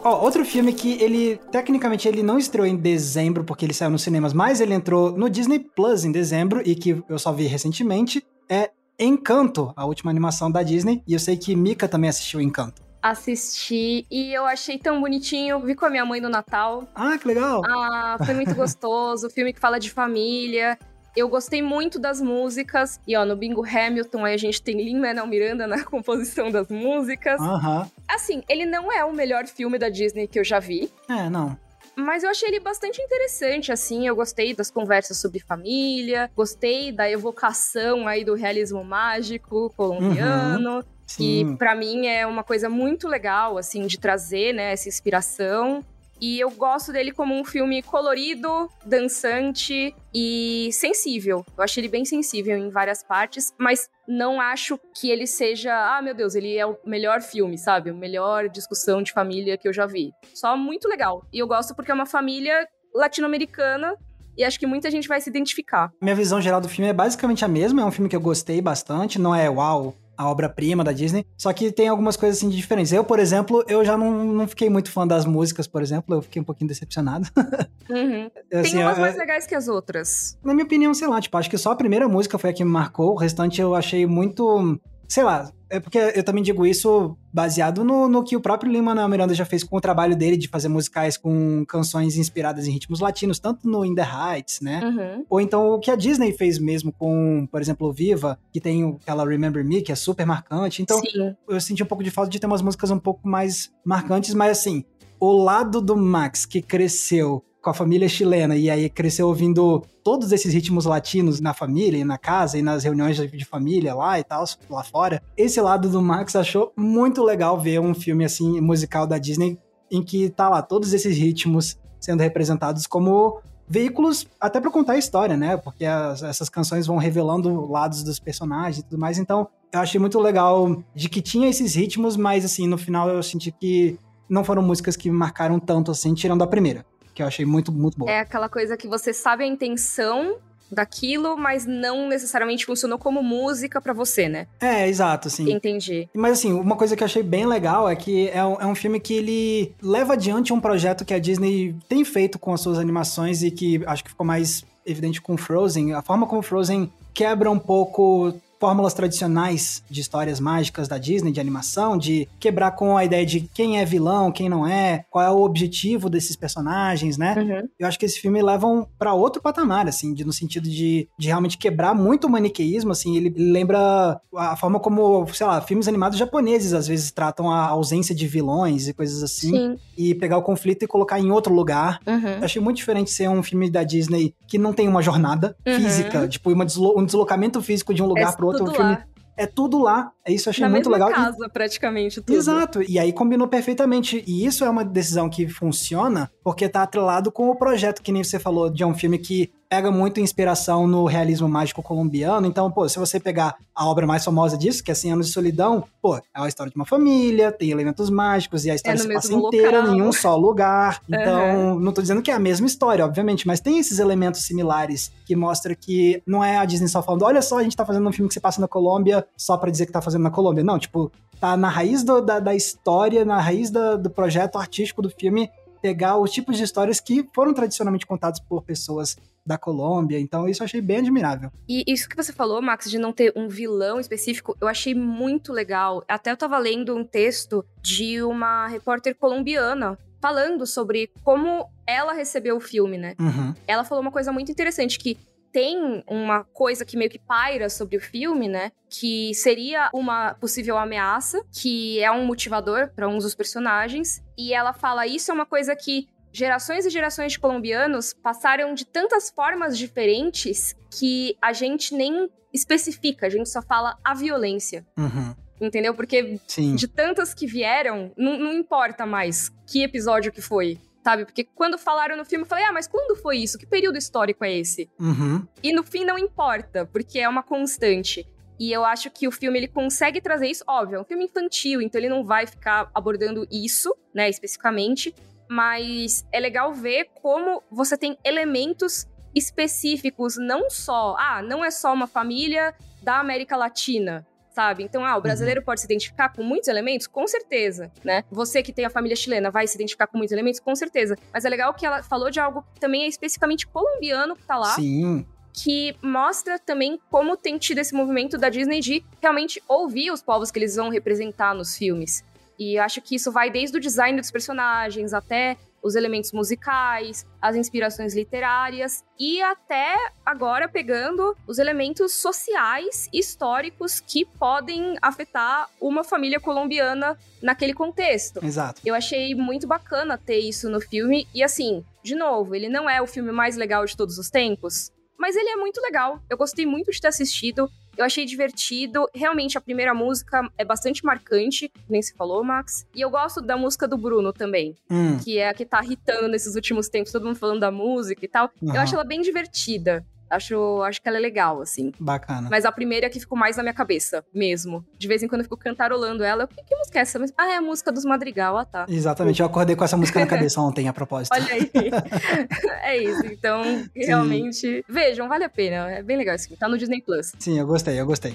Ó, outro filme que ele, tecnicamente, ele não estreou em dezembro, porque ele saiu nos cinemas, mas ele entrou no Disney Plus em dezembro, e que eu só vi recentemente, é Encanto, a última animação da Disney, e eu sei que Mika também assistiu Encanto. Assisti e eu achei tão bonitinho. Vi com a minha mãe no Natal. Ah, que legal! Ah, foi muito gostoso. Filme que fala de família. Eu gostei muito das músicas. E ó, no Bingo Hamilton aí a gente tem Lin-Manuel Miranda na composição das músicas. Aham. Assim, ele não é o melhor filme da Disney que eu já vi. É, não. Mas eu achei ele bastante interessante, assim. Eu gostei das conversas sobre família, gostei da evocação aí do realismo mágico colombiano, que Sim. pra mim é uma coisa muito legal, assim, de trazer, né, essa inspiração. E eu gosto dele como um filme colorido, dançante e sensível. Eu achei ele bem sensível em várias partes, mas não acho que ele seja, ah, meu Deus, ele é o melhor filme, sabe? O melhor discussão de família que eu já vi. Só muito legal. E eu gosto porque é uma família latino-americana e acho que muita gente vai se identificar. Minha visão geral do filme é basicamente a mesma, é um filme que eu gostei bastante, não é uau, a obra-prima da Disney, só que tem algumas coisas assim de diferentes. Eu, por exemplo, eu já não, não fiquei muito fã das músicas, por exemplo, eu fiquei um pouquinho decepcionado. Uhum. Assim, Tem umas eu- mais legais que as outras. Na minha opinião, sei lá, tipo, acho que só a primeira música foi a que me marcou, o restante eu achei muito. Sei lá, é porque eu também digo isso baseado no, no que o próprio Lin-Manuel Miranda já fez com o trabalho dele de fazer musicais com canções inspiradas em ritmos latinos, tanto no In The Heights, né? Uhum. Ou então o que a Disney fez mesmo com, por exemplo, o Viva, que tem aquela Remember Me, que é super marcante. Então, Sim. eu senti um pouco de falta de ter umas músicas um pouco mais marcantes, mas assim, o lado do Max que cresceu com a família chilena e aí cresceu ouvindo todos esses ritmos latinos na família e na casa e nas reuniões de família lá e tal, lá fora. Esse lado do Max achou muito legal ver um filme assim musical da Disney em que tá lá todos esses ritmos sendo representados como veículos até pra contar a história, né? Porque as- essas canções vão revelando lados dos personagens e tudo mais. Então, eu achei muito legal de que tinha esses ritmos, mas assim, no final eu senti que não foram músicas que marcaram tanto assim, tirando a primeira, que eu achei muito, muito boa. É aquela coisa que você sabe a intenção daquilo, mas não necessariamente funcionou como música pra você, né? É, exato, assim. Entendi. Mas assim, uma coisa que eu achei bem legal é que é um, é um filme que ele leva adiante um projeto que a Disney tem feito com as suas animações e que acho que ficou mais evidente com Frozen. A forma como Frozen quebra um pouco fórmulas tradicionais de histórias mágicas da Disney, de animação, de quebrar com a ideia de quem é vilão, quem não é, qual é o objetivo desses personagens, né? Uhum. Eu acho que esse filme leva um, pra outro patamar, assim, de- no sentido de, de realmente quebrar muito o maniqueísmo, assim, ele lembra a forma como, sei lá, filmes animados japoneses às vezes tratam a ausência de vilões e coisas assim, Sim. e pegar o conflito e colocar em outro lugar. Uhum. Achei muito diferente ser um filme da Disney que não tem uma jornada Uhum. física, tipo, uma deslo- um deslocamento físico de um lugar É pro outro. Um tudo filme lá. é tudo lá. Isso eu achei Na muito mesma legal. E- casa, praticamente, tudo. Exato, e aí combinou perfeitamente. E isso é uma decisão que funciona porque tá atrelado com o projeto que nem você falou, de um filme que pega muito inspiração no realismo mágico colombiano. Então, pô, se você pegar a obra mais famosa disso, que é 100 Anos de Solidão, pô, é a história de uma família, tem elementos mágicos e a história É se passa inteira local. em um só lugar. Então, não tô dizendo que é a mesma história, obviamente, mas tem esses elementos similares que mostra que não é a Disney só falando, olha só, a gente tá fazendo um filme que se passa na Colômbia só pra dizer que tá fazendo na Colômbia. Não, tipo, tá na raiz do- da, da história, na raiz da- do projeto artístico do filme, pegar os tipos de histórias que foram tradicionalmente contados por pessoas da Colômbia. Então, isso eu achei bem admirável. E isso que você falou, Max, de não ter um vilão específico, eu achei muito legal. Até eu tava lendo um texto de uma repórter colombiana falando sobre como ela recebeu o filme, né? Uhum. Ela falou uma coisa muito interessante que tem uma coisa que meio que paira sobre o filme, né? Que seria uma possível ameaça, que é um motivador para um dos personagens. E ela fala: Isso é uma coisa que gerações e gerações de colombianos passaram de tantas formas diferentes que a gente nem especifica, a gente só fala a violência. Uhum. Entendeu? Porque Sim. de tantas que vieram, não, não importa mais que episódio que foi, sabe? Porque quando falaram no filme, eu falei, ah, mas quando foi isso? Que período histórico é esse? Uhum. E no fim não importa, porque é uma constante. E eu acho que o filme ele consegue trazer isso, óbvio, é um filme infantil, então ele não vai ficar abordando isso, né, especificamente, mas é legal ver como você tem elementos específicos, não só, ah, não é só uma família da América Latina, sabe? Então, ah, o brasileiro uhum. pode se identificar com muitos elementos? Com certeza, né? Você que tem a família chilena vai se identificar com muitos elementos? Com certeza. Mas é legal que ela falou de algo que também é especificamente colombiano que tá lá. Sim que mostra também como tem tido esse movimento da Disney de realmente ouvir os povos que eles vão representar nos filmes. E acho que isso vai desde o design dos personagens até os elementos musicais, as inspirações literárias e até agora pegando os elementos sociais históricos que podem afetar uma família colombiana naquele contexto. Exato. Eu achei muito bacana ter isso no filme e assim, de novo, ele não é o filme mais legal de todos os tempos, mas ele é muito legal. Eu gostei muito de ter assistido. Eu achei divertido. Realmente, a primeira música é bastante marcante, nem se falou, Max. E eu gosto da música do Bruno também, hum. que é a que tá irritando nesses últimos tempos, todo mundo falando da música e tal. Uhum. Eu acho ela bem divertida. Acho, acho que ela é legal, assim. Bacana. Mas a primeira é que ficou mais na minha cabeça, mesmo. De vez em quando eu fico cantarolando ela. Eu, que, que música é essa? Ah, é a música dos Madrigal, ah tá. Exatamente, eu acordei com essa música na cabeça ontem, a propósito. Olha aí. é isso, então, realmente. Sim. Vejam, vale a pena. É bem legal esse filme. Tá no Disney Plus. Sim, eu gostei, eu gostei.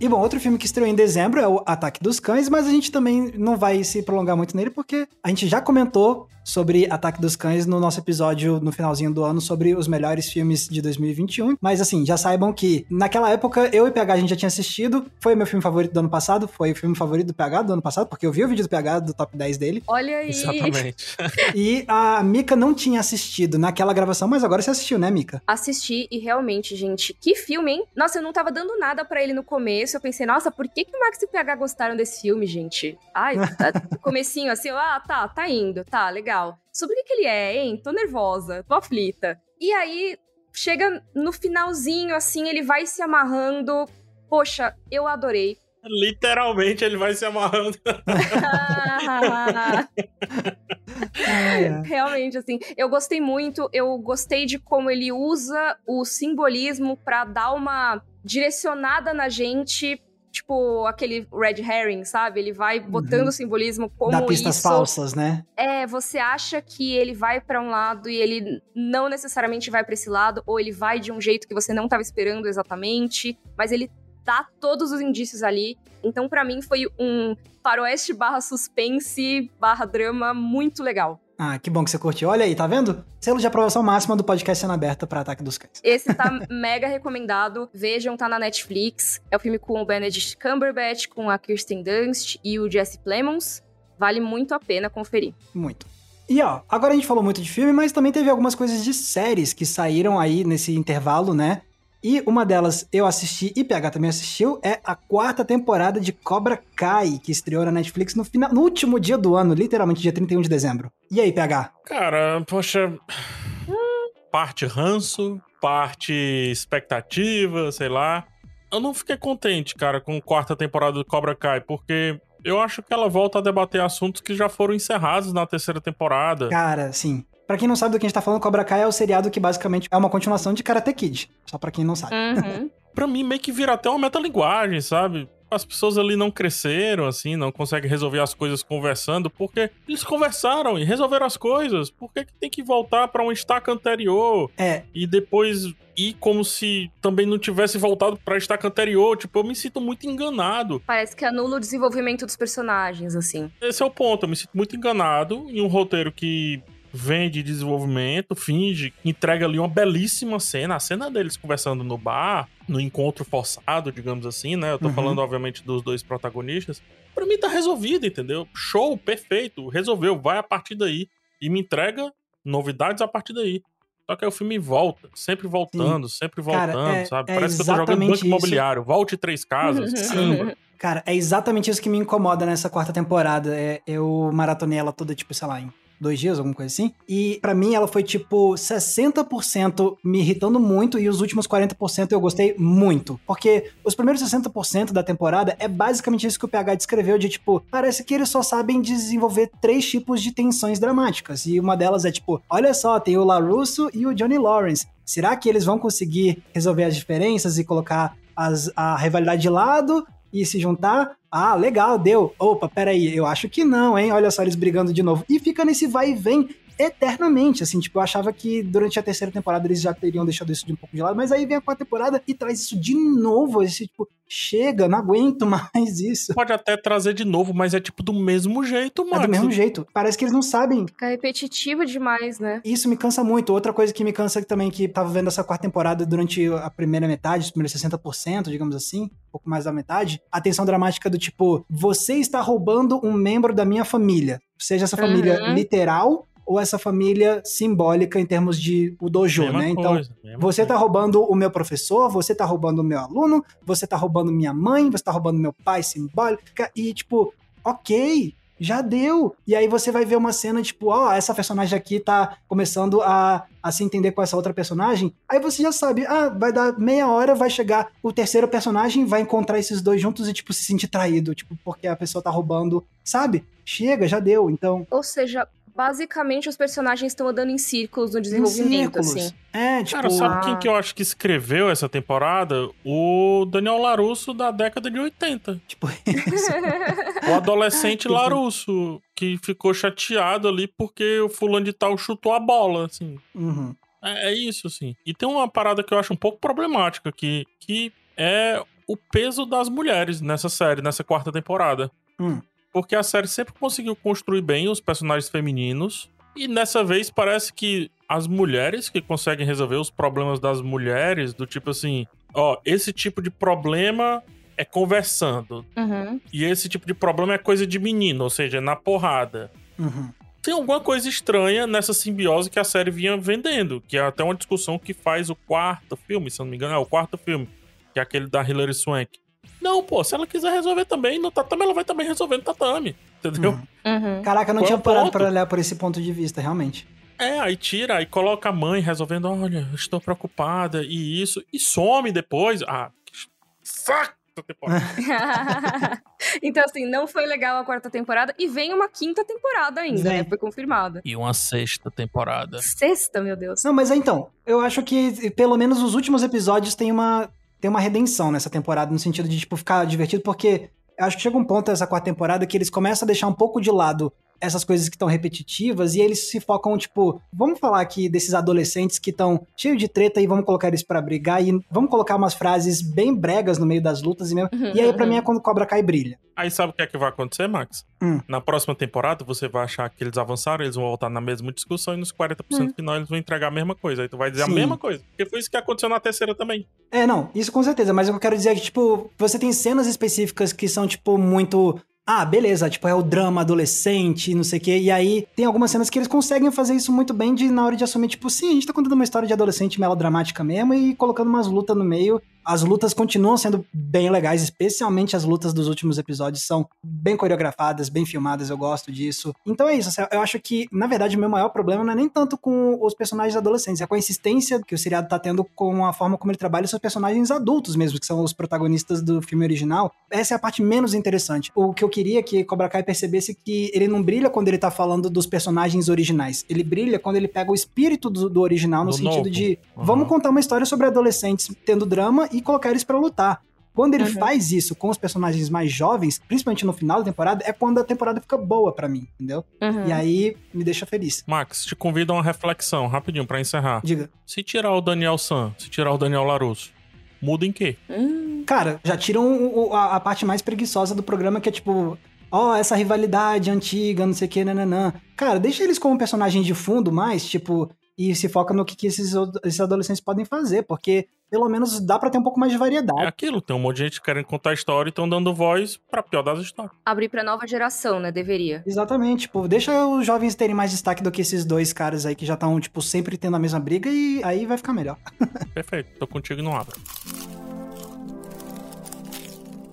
E bom, outro filme que estreou em dezembro é o Ataque dos Cães, mas a gente também não vai se prolongar muito nele porque a gente já comentou sobre Ataque dos Cães no nosso episódio no finalzinho do ano sobre os melhores filmes de 2021. Mas assim, já saibam que naquela época eu e PH a gente já tinha assistido. Foi o meu filme favorito do ano passado, foi o filme favorito do PH do ano passado, porque eu vi o vídeo do PH do top 10 dele. Olha aí. Exatamente. e a Mika não tinha assistido naquela gravação, mas agora você assistiu, né, Mika? Assisti e realmente, gente, que filme, hein? Nossa, eu não tava dando nada para ele no começo. Eu pensei, nossa, por que, que o Max e o PH gostaram desse filme, gente? Ai, tá, comecinho assim, ah, tá, tá indo, tá, legal. Sobre o que, que ele é, hein? Tô nervosa, tô aflita. E aí, chega no finalzinho, assim, ele vai se amarrando. Poxa, eu adorei. Literalmente ele vai se amarrando. Realmente, assim, eu gostei muito. Eu gostei de como ele usa o simbolismo para dar uma direcionada na gente tipo aquele red herring, sabe? Ele vai botando uhum. simbolismo como Dá pistas isso... falsas, né? É, você acha que ele vai para um lado e ele não necessariamente vai para esse lado, ou ele vai de um jeito que você não estava esperando exatamente, mas ele dá todos os indícios ali. Então, para mim, foi um faroeste barra suspense barra drama muito legal. Ah, que bom que você curtiu. Olha aí, tá vendo? Selo de aprovação máxima do podcast Cena Aberta para Ataque dos Cães. Esse tá mega recomendado. Vejam, tá na Netflix. É o filme com o Benedict Cumberbatch, com a Kirsten Dunst e o Jesse Plemons. Vale muito a pena conferir. Muito. E ó, agora a gente falou muito de filme, mas também teve algumas coisas de séries que saíram aí nesse intervalo, né? E uma delas eu assisti e PH também assistiu, é a quarta temporada de Cobra Kai, que estreou na Netflix no, final, no último dia do ano, literalmente dia 31 de dezembro. E aí, PH? Cara, poxa. Parte ranço, parte expectativa, sei lá. Eu não fiquei contente, cara, com a quarta temporada do Cobra Kai, porque eu acho que ela volta a debater assuntos que já foram encerrados na terceira temporada. Cara, sim. Pra quem não sabe do que a gente tá falando, Cobra Kai é o seriado que basicamente é uma continuação de Karate Kid. Só pra quem não sabe. Uhum. pra mim, meio que vira até uma metalinguagem, sabe? As pessoas ali não cresceram, assim, não conseguem resolver as coisas conversando, porque eles conversaram e resolveram as coisas. Por que, que tem que voltar para um estaca anterior? É. E depois ir como se também não tivesse voltado pra estaca anterior. Tipo, eu me sinto muito enganado. Parece que anula o desenvolvimento dos personagens, assim. Esse é o ponto. Eu me sinto muito enganado em um roteiro que vende desenvolvimento, finge, entrega ali uma belíssima cena. A cena deles conversando no bar, no encontro forçado, digamos assim, né? Eu tô uhum. falando, obviamente, dos dois protagonistas. Pra mim tá resolvido, entendeu? Show, perfeito, resolveu, vai a partir daí. E me entrega novidades a partir daí. Só que aí o filme volta, sempre voltando, Sim. sempre voltando, Cara, é, sabe? É Parece que eu tô jogando banco isso. imobiliário. Volte três casas. Sim. Cara, é exatamente isso que me incomoda nessa quarta temporada. É, eu maratonei ela toda, tipo, sei lá, em dois dias, alguma coisa assim. E para mim ela foi tipo 60% me irritando muito e os últimos 40% eu gostei muito. Porque os primeiros 60% da temporada é basicamente isso que o PH descreveu de tipo, parece que eles só sabem desenvolver três tipos de tensões dramáticas. E uma delas é tipo, olha só, tem o LaRusso e o Johnny Lawrence. Será que eles vão conseguir resolver as diferenças e colocar as, a rivalidade de lado e se juntar? Ah, legal, deu. Opa, peraí, eu acho que não, hein? Olha só eles brigando de novo. E fica nesse vai e vem eternamente, assim, tipo, eu achava que durante a terceira temporada eles já teriam deixado isso de um pouco de lado, mas aí vem a quarta temporada e traz isso de novo, esse tipo, chega, não aguento mais isso. Pode até trazer de novo, mas é tipo do mesmo jeito, mano. É do mesmo jeito. Parece que eles não sabem. Fica repetitivo demais, né? Isso me cansa muito. Outra coisa que me cansa também, que tava vendo essa quarta temporada durante a primeira metade, os primeiros 60%, digamos assim, um pouco mais da metade, a tensão dramática do tipo, você está roubando um membro da minha família. Seja essa família Uhum. literal ou essa família simbólica em termos de o dojo, Mesma né? Então, coisa, você tá roubando o meu professor, você tá roubando o meu aluno, você tá roubando minha mãe, você tá roubando meu pai simbólica, e tipo, ok, já deu. E aí você vai ver uma cena, tipo, ó, essa personagem aqui tá começando a, a se entender com essa outra personagem. Aí você já sabe, ah, vai dar meia hora, vai chegar o terceiro personagem, vai encontrar esses dois juntos e, tipo, se sentir traído, tipo, porque a pessoa tá roubando, sabe? Chega, já deu. Então, Ou seja, basicamente os personagens estão andando em círculos no em desenvolvimento, círculos. assim. É, tipo, Cara, sabe quem que eu acho que escreveu essa temporada? O Daniel Larusso da década de 80. tipo isso. O adolescente. Larusso, que ficou chateado ali porque o fulano de tal chutou a bola, assim. Uhum. É, é isso, assim. E tem uma parada que eu acho um pouco problemática aqui, que é o peso das mulheres nessa série, nessa quarta temporada. Hum. Porque a série sempre conseguiu construir bem os personagens femininos. E nessa vez parece que as mulheres que conseguem resolver os problemas das mulheres, do tipo assim, ó, esse tipo de problema é conversando. Uhum. E esse tipo de problema é coisa de menino, ou seja, é na porrada. Uhum. Tem alguma coisa estranha nessa simbiose que a série vinha vendendo, que é até uma discussão que faz o quarto filme, se eu não me engano, é o quarto filme, que é aquele da Hilary Swank. Não, pô, se ela quiser resolver também no tatame, ela vai também resolver no tatame, entendeu? Uhum. Uhum. Caraca, eu não Qual é tinha parado ponto? pra olhar por esse ponto de vista, realmente. É, aí tira, aí coloca a mãe resolvendo, olha, eu estou preocupada, e isso, e some depois. Ah, que saco então, assim, não foi legal a quarta temporada. E vem uma quinta temporada ainda, Vem. né? Foi confirmada. E uma sexta temporada. Sexta, meu Deus. Não, mas então, eu acho que pelo menos os últimos episódios tem uma, tem uma redenção nessa temporada, no sentido de, tipo, ficar divertido, porque acho que chega um ponto nessa quarta temporada que eles começam a deixar um pouco de lado essas coisas que estão repetitivas e eles se focam, tipo, vamos falar aqui desses adolescentes que estão cheios de treta e vamos colocar eles pra brigar e vamos colocar umas frases bem bregas no meio das lutas e mesmo. Uhum, E aí, pra uhum. mim, é quando Cobra Kai brilha. Aí sabe o que é que vai acontecer, Max? Hum. Na próxima temporada, você vai achar que eles avançaram, eles vão voltar na mesma discussão e nos 40% Hum. final eles vão entregar a mesma coisa. Aí tu vai dizer Sim. a mesma coisa. Porque foi isso que aconteceu na terceira também. É, não, isso com certeza, mas o que eu quero dizer é que, tipo, você tem cenas específicas que são, tipo, muito. Ah, beleza, tipo, é o drama adolescente, não sei o quê. E aí tem algumas cenas que eles conseguem fazer isso muito bem de na hora de assumir, tipo, sim, a gente tá contando uma história de adolescente melodramática mesmo e colocando umas lutas no meio. As lutas continuam sendo bem legais, especialmente as lutas dos últimos episódios são bem coreografadas, bem filmadas, eu gosto disso. Então é isso, assim, eu acho que, na verdade, o meu maior problema não é nem tanto com os personagens adolescentes, é com a insistência que o seriado tá tendo com a forma como ele trabalha seus personagens adultos mesmo, que são os protagonistas do filme original. Essa é a parte menos interessante. O que eu queria que Cobra Kai percebesse que ele não brilha quando ele tá falando dos personagens originais. Ele brilha quando ele pega o espírito do, do original, no Do sentido novo. de Uhum. vamos contar uma história sobre adolescentes tendo drama e colocar eles pra lutar. Quando ele Uhum. faz isso com os personagens mais jovens, principalmente no final da temporada, é quando a temporada fica boa pra mim, entendeu? Uhum. E aí me deixa feliz. Max, te convido a uma reflexão, rapidinho, pra encerrar. Diga, Se tirar o Daniel San, se tirar o Daniel Larusso, muda em quê? Hum. cara, já tiram a, a parte mais preguiçosa do programa, que é tipo, ó, essa rivalidade antiga, não sei o que, nananã. Cara, deixa eles como personagem de fundo mais, tipo, e se foca no que, que esses, esses adolescentes podem fazer, porque pelo menos dá pra ter um pouco mais de É variedade. aquilo, tem um monte de gente querendo contar a história e estão dando voz pra pior das histórias. Abrir pra nova geração, né? Deveria. Exatamente, tipo, deixa os jovens terem mais destaque do que esses dois caras aí que já estão, tipo, sempre tendo a mesma briga e aí vai ficar melhor. Perfeito, tô contigo e não abro.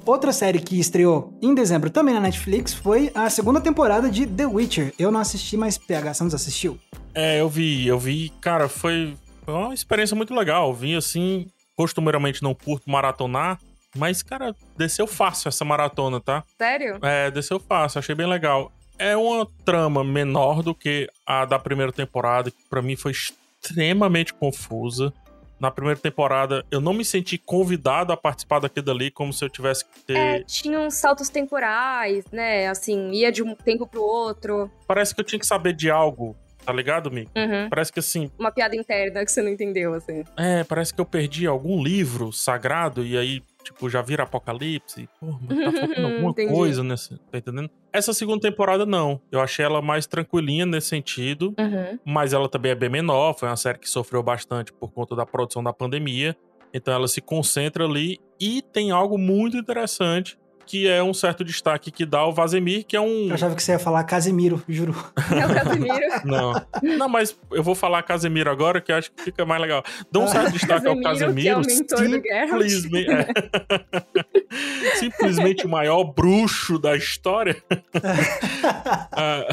Outra série que estreou em dezembro também na Netflix foi a segunda temporada de The Witcher. Eu não assisti, mas PH Santos assistiu. É, eu vi, eu vi, cara, foi, foi uma experiência muito legal. Eu vi assim, costumeiramente não curto maratonar, mas, cara, desceu fácil essa maratona, tá? Sério? É, desceu fácil, achei bem legal. É uma trama menor do que a da primeira temporada, que pra mim foi extremamente confusa. Na primeira temporada, eu não me senti convidado a participar daquilo dali, como se eu tivesse que ter. É, tinha uns saltos temporais, né? Assim, ia de um tempo pro outro. Parece que eu tinha que saber de algo tá ligado, Mi? Uhum. Parece que assim. Uma piada interna que você não entendeu, assim. É, parece que eu perdi algum livro sagrado e aí, tipo, já vira apocalipse. Pô, mas tá faltando alguma Entendi. coisa nesse. Tá entendendo? Essa segunda temporada, não. Eu achei ela mais tranquilinha nesse sentido. Uhum. Mas ela também é bem menor. Foi uma série que sofreu bastante por conta da produção da pandemia. Então ela se concentra ali e tem algo muito interessante. Que é um certo destaque que dá ao Vazemir, que é um. Eu achava que você ia falar Casimiro, juro. É o Casimiro. Não. Não, mas eu vou falar Casemiro agora, que eu acho que fica mais legal. Dá um certo destaque ao Casemiro, que é o Casemiro. Simplesmente, é. Simplesmente o maior bruxo da história. Ah,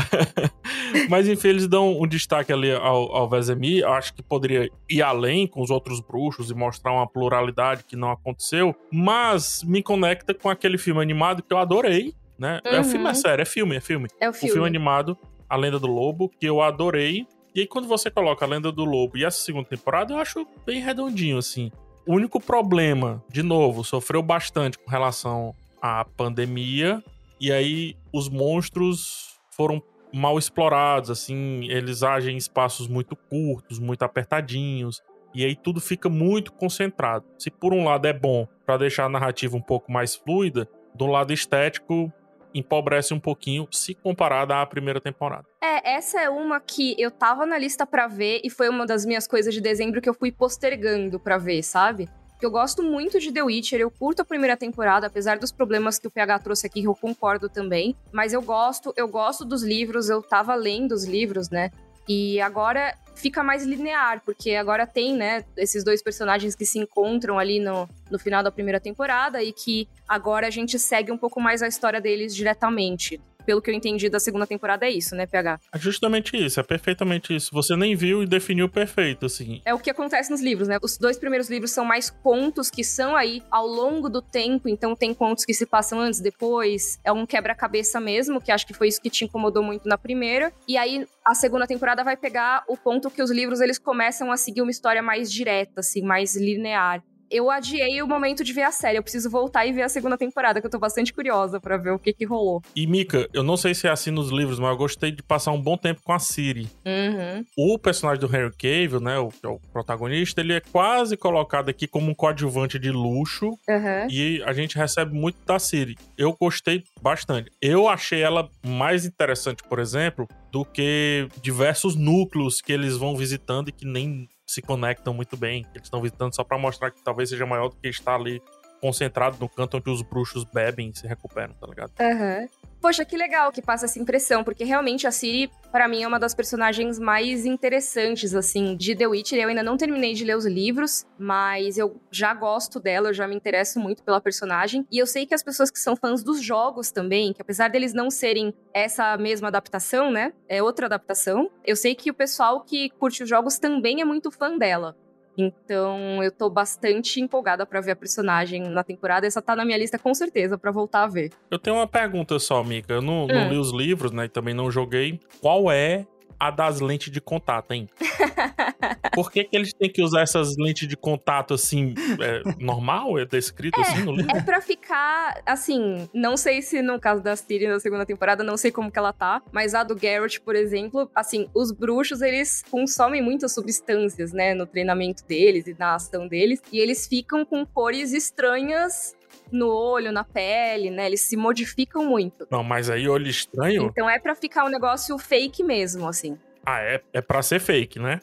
Mas enfim, eles dão um destaque ali ao, ao Vesemir. Eu acho que poderia ir além com os outros bruxos e mostrar uma pluralidade que não aconteceu. Mas me conecta com aquele filme animado que eu adorei. Né? É Uhum. filme, é sério, é filme, é filme. É o O filme filme. animado A Lenda do Lobo, que eu adorei. E aí, quando você coloca A Lenda do Lobo e essa segunda temporada, eu acho bem redondinho, assim. O único problema, de novo, sofreu bastante com relação à pandemia. E aí, os monstros foram mal explorados, assim. Eles agem em espaços muito curtos, muito apertadinhos. E aí tudo fica muito concentrado. Se por um lado é bom pra deixar a narrativa um pouco mais fluida, do lado estético empobrece um pouquinho se comparada à primeira temporada. É, essa é uma que eu tava na lista pra ver e foi uma das minhas coisas de dezembro que eu fui postergando pra ver, sabe? Eu gosto muito de The Witcher, eu curto a primeira temporada, apesar dos problemas que o PH trouxe aqui, eu concordo também. Mas eu gosto, eu gosto dos livros, eu tava lendo os livros, né? E agora fica mais linear, porque agora tem, né, esses dois personagens que se encontram ali no, no final da primeira temporada e que agora a gente segue um pouco mais a história deles diretamente. Pelo que eu entendi da segunda temporada é isso, né, PH? É justamente isso, é perfeitamente isso. Você nem viu e definiu perfeito, assim. É o que acontece nos livros, né? Os dois primeiros livros são mais contos que são aí ao longo do tempo, então tem contos que se passam antes, depois. É um quebra-cabeça mesmo, que acho que foi isso que te incomodou muito na primeira. E aí a segunda temporada vai pegar o ponto que os livros eles começam a seguir uma história mais direta, assim, mais linear. Eu adiei o momento de ver a série. Eu preciso voltar e ver a segunda temporada, que eu tô bastante curiosa pra ver o que que rolou. E Mika, eu não sei se é assim nos livros, mas eu gostei de passar um bom tempo com a Siri. Uhum. O personagem do Henry Cavill, né, o, que é o protagonista, ele é quase colocado aqui como um coadjuvante de luxo Uhum. e a gente recebe muito da Siri. Eu gostei bastante. Eu achei ela mais interessante, por exemplo, do que diversos núcleos que eles vão visitando e que nem se conectam muito bem. Eles estão visitando só pra mostrar que talvez seja maior do que estar ali concentrado no canto onde os bruxos bebem e se recuperam, tá ligado? Aham. Poxa, que legal que passa essa impressão, porque realmente a Ciri, pra mim, é uma das personagens mais interessantes, assim, de The Witcher. Eu ainda não terminei de ler os livros, mas eu já gosto dela, eu já me interesso muito pela personagem. E eu sei que as pessoas que são fãs dos jogos também, que apesar deles não serem essa mesma adaptação, né? É outra adaptação. Eu sei que o pessoal que curte os jogos também é muito fã dela. Então, eu tô bastante empolgada pra ver a personagem na temporada. Essa tá na minha lista com certeza pra voltar a ver. Eu tenho uma pergunta só, Mika. Eu não, não Hum. li os livros, né? E também não joguei. Qual é a das lentes de contato, hein? Por que, que eles têm que usar essas lentes de contato assim, é, normal? É descrito assim no livro? É pra ficar, assim, não sei se no caso da Ciri na segunda temporada, não sei como que ela tá, mas a do Garrett, por exemplo, assim, os bruxos, eles consomem muitas substâncias, né, no treinamento deles e na ação deles, e eles ficam com cores estranhas no olho, na pele, né, eles se modificam muito. Não, mas aí olho estranho. Então é pra ficar um negócio fake mesmo, assim. Ah, é, é pra ser fake, né?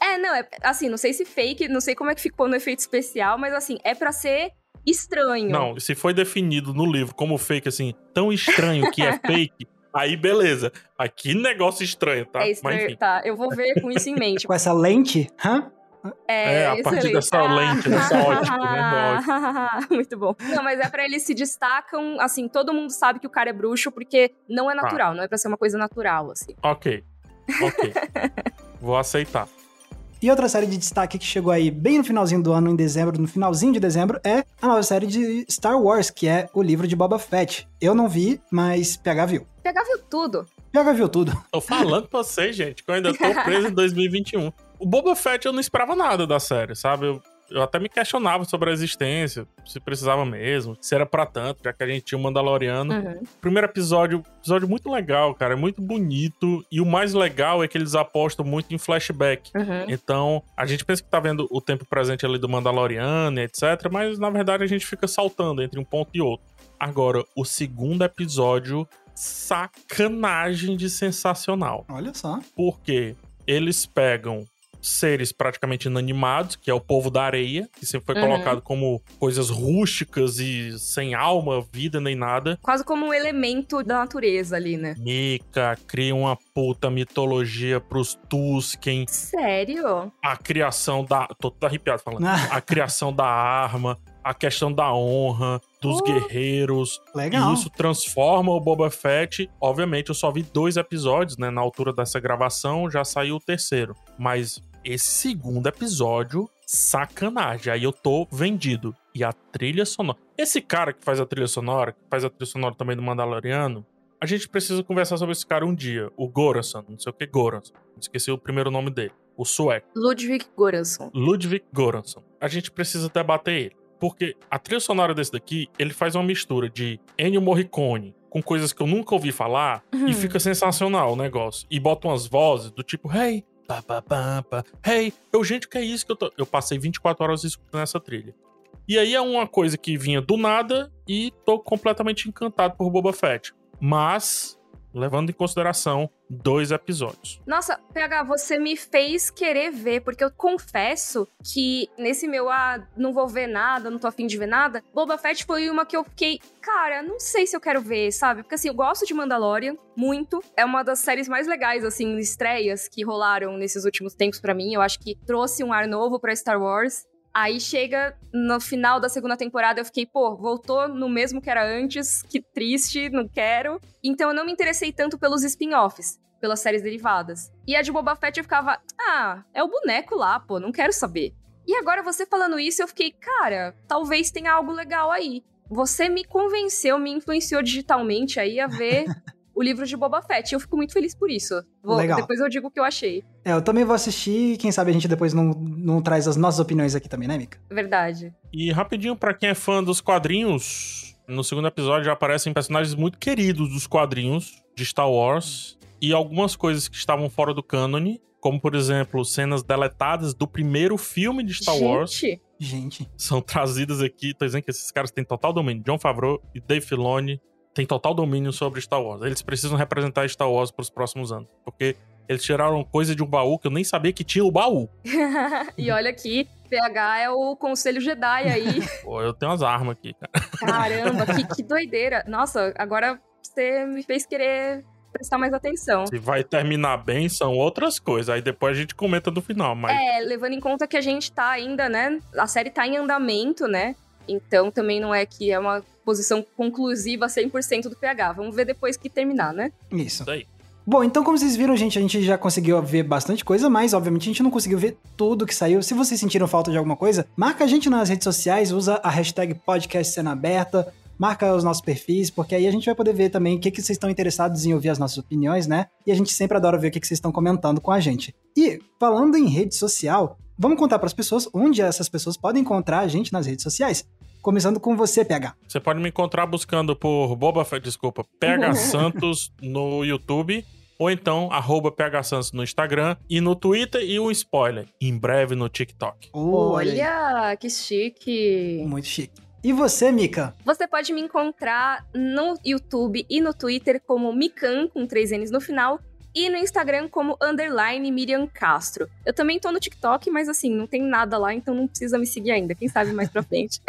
É, não, é assim, não sei se fake, não sei como é que ficou no efeito especial, mas assim, é pra ser estranho. Não, se foi definido no livro como fake, assim, tão estranho que é fake, aí beleza. Mas que negócio estranho, tá? É Mas estranho, enfim. tá, eu vou ver com isso em mente. Com essa lente, hã? É, a partir excelente. dessa lente, dessa ótica, né? Muito bom. Não, mas é pra eles se destacam, assim, todo mundo sabe que o cara é bruxo porque não Tá. é natural, não é pra ser uma coisa natural, assim. Ok. Ok. Vou aceitar. E outra série de destaque que chegou aí bem no finalzinho do ano, em dezembro, no finalzinho de dezembro, é a nova série de Star Wars, que é o livro de Boba Fett. Eu não vi, mas PH viu. PH viu tudo. PH viu tudo. Tô falando pra vocês, gente, que eu ainda tô preso em 2021. O Boba Fett eu não esperava nada da série, sabe? Eu, eu até me questionava sobre a existência, se precisava mesmo, se era para tanto, já que a gente tinha o Mandaloriano. Uhum. Primeiro episódio, episódio muito legal, cara, é muito bonito. E o mais legal é que eles apostam muito em flashback. Uhum. Então, a gente pensa que tá vendo o tempo presente ali do Mandaloriano, etc. Mas na verdade a gente fica saltando entre um ponto e outro. Agora, o segundo episódio, sacanagem de sensacional. Olha só. Porque eles pegam seres praticamente inanimados, que é o povo da areia, que sempre foi uhum. colocado como coisas rústicas e sem alma, vida nem nada. Quase como um elemento da natureza ali, né? Mika cria uma puta mitologia pros Tusken. Sério? A criação da. Tô todo arrepiado falando. a criação da arma, a questão da honra, dos oh, guerreiros. Legal. E isso transforma o Boba Fett. Obviamente, eu só vi dois episódios, né? Na altura dessa gravação, já saiu o terceiro. Mas esse segundo episódio, sacanagem. Aí eu tô vendido. E a trilha sonora. Esse cara que faz a trilha sonora, que faz a trilha sonora também do Mandaloriano, a gente precisa conversar sobre esse cara um dia. O Goranson, não sei o que Goranson. Esqueci o primeiro nome dele. O sueco. Ludwig Goranson. Ludwig Goranson. A gente precisa debater ele. Porque a trilha sonora desse daqui, ele faz uma mistura de Ennio Morricone com coisas que eu nunca ouvi falar uhum. e fica sensacional o negócio. E bota umas vozes do tipo, hey, pá, pá, pá, pá. Hey, eu, gente, que é isso que eu tô. Eu passei 24 horas escutando essa trilha. E aí é uma coisa que vinha do nada e tô completamente encantado por Boba Fett. Mas levando em consideração dois episódios. Nossa, PH, você me fez querer ver, porque eu confesso que nesse meu, ah, não vou ver nada, não tô afim de ver nada, Boba Fett foi uma que eu fiquei, cara, não sei se eu quero ver, sabe? Porque assim, eu gosto de Mandalorian, muito. É uma das séries mais legais, assim, estreias que rolaram nesses últimos tempos para mim. Eu acho que trouxe um ar novo para Star Wars. Aí chega no final da segunda temporada, eu fiquei, pô, voltou no mesmo que era antes, que triste, não quero. Então eu não me interessei tanto pelos spin-offs, pelas séries derivadas. E a de Boba Fett eu ficava, ah, é o boneco lá, pô, não quero saber. E agora você falando isso, eu fiquei, cara, talvez tenha algo legal aí. Você me convenceu, me influenciou digitalmente aí a ver o livro de Boba Fett. Eu fico muito feliz por isso. Vou, Legal. Depois eu digo o que eu achei. É, eu também vou assistir. Quem sabe a gente depois não, não traz as nossas opiniões aqui também, né, Mika? Verdade. E rapidinho, para quem é fã dos quadrinhos, no segundo episódio já aparecem personagens muito queridos dos quadrinhos de Star Wars. E algumas coisas que estavam fora do cânone, como por exemplo, cenas deletadas do primeiro filme de Star gente. Wars. Gente. São trazidas aqui. Tô dizendo que esses caras têm total domínio. John Favreau e Dave Filoni tem total domínio sobre Star Wars. Eles precisam representar Star Wars para os próximos anos. Porque eles tiraram coisa de um baú que eu nem sabia que tinha o baú. e olha aqui, PH é o Conselho Jedi aí. Pô, eu tenho as armas aqui, cara. Caramba, que, que doideira. Nossa, agora você me fez querer prestar mais atenção. Se vai terminar bem, são outras coisas. Aí depois a gente comenta no final, mas... É, levando em conta que a gente tá ainda, né? A série tá em andamento, né? Então também não é que é uma posição conclusiva 100% do PH. Vamos ver depois que terminar, né? Isso. Isso Bom, então como vocês viram, gente, a gente já conseguiu ver bastante coisa, mas obviamente a gente não conseguiu ver tudo que saiu. Se vocês sentiram falta de alguma coisa, marca a gente nas redes sociais, usa a hashtag podcast cena aberta, marca os nossos perfis, porque aí a gente vai poder ver também o que, que vocês estão interessados em ouvir as nossas opiniões, né? E a gente sempre adora ver o que, que vocês estão comentando com a gente. E, falando em rede social, vamos contar para as pessoas onde essas pessoas podem encontrar a gente nas redes sociais. Começando com você, PH. Você pode me encontrar buscando por Boba Fett, desculpa, PH Santos no YouTube ou então arroba PH Santos no Instagram e no Twitter e um spoiler, em breve no TikTok. Olha, que chique. Muito chique. E você, Mika? Você pode me encontrar no YouTube e no Twitter como Mikan, com três N's no final, e no Instagram como underline Miriam Castro. Eu também tô no TikTok, mas assim, não tem nada lá, então não precisa me seguir ainda. Quem sabe mais pra frente.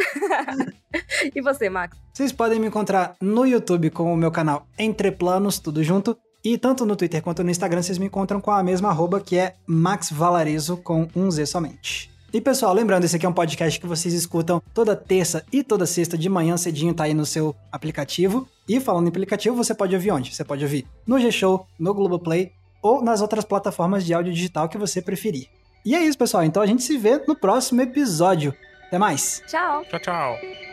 e você, Max? Vocês podem me encontrar no YouTube com o meu canal Entre Planos, tudo junto. E tanto no Twitter quanto no Instagram vocês me encontram com a mesma arroba que é Max Valarezo com um Z somente. E pessoal, lembrando, esse aqui é um podcast que vocês escutam toda terça e toda sexta de manhã cedinho, tá aí no seu aplicativo. E falando em aplicativo, você pode ouvir onde? Você pode ouvir no G-Show, no Globoplay ou nas outras plataformas de áudio digital que você preferir. E é isso, pessoal. Então a gente se vê no próximo episódio. Até mais. Tchau. Tchau, tchau.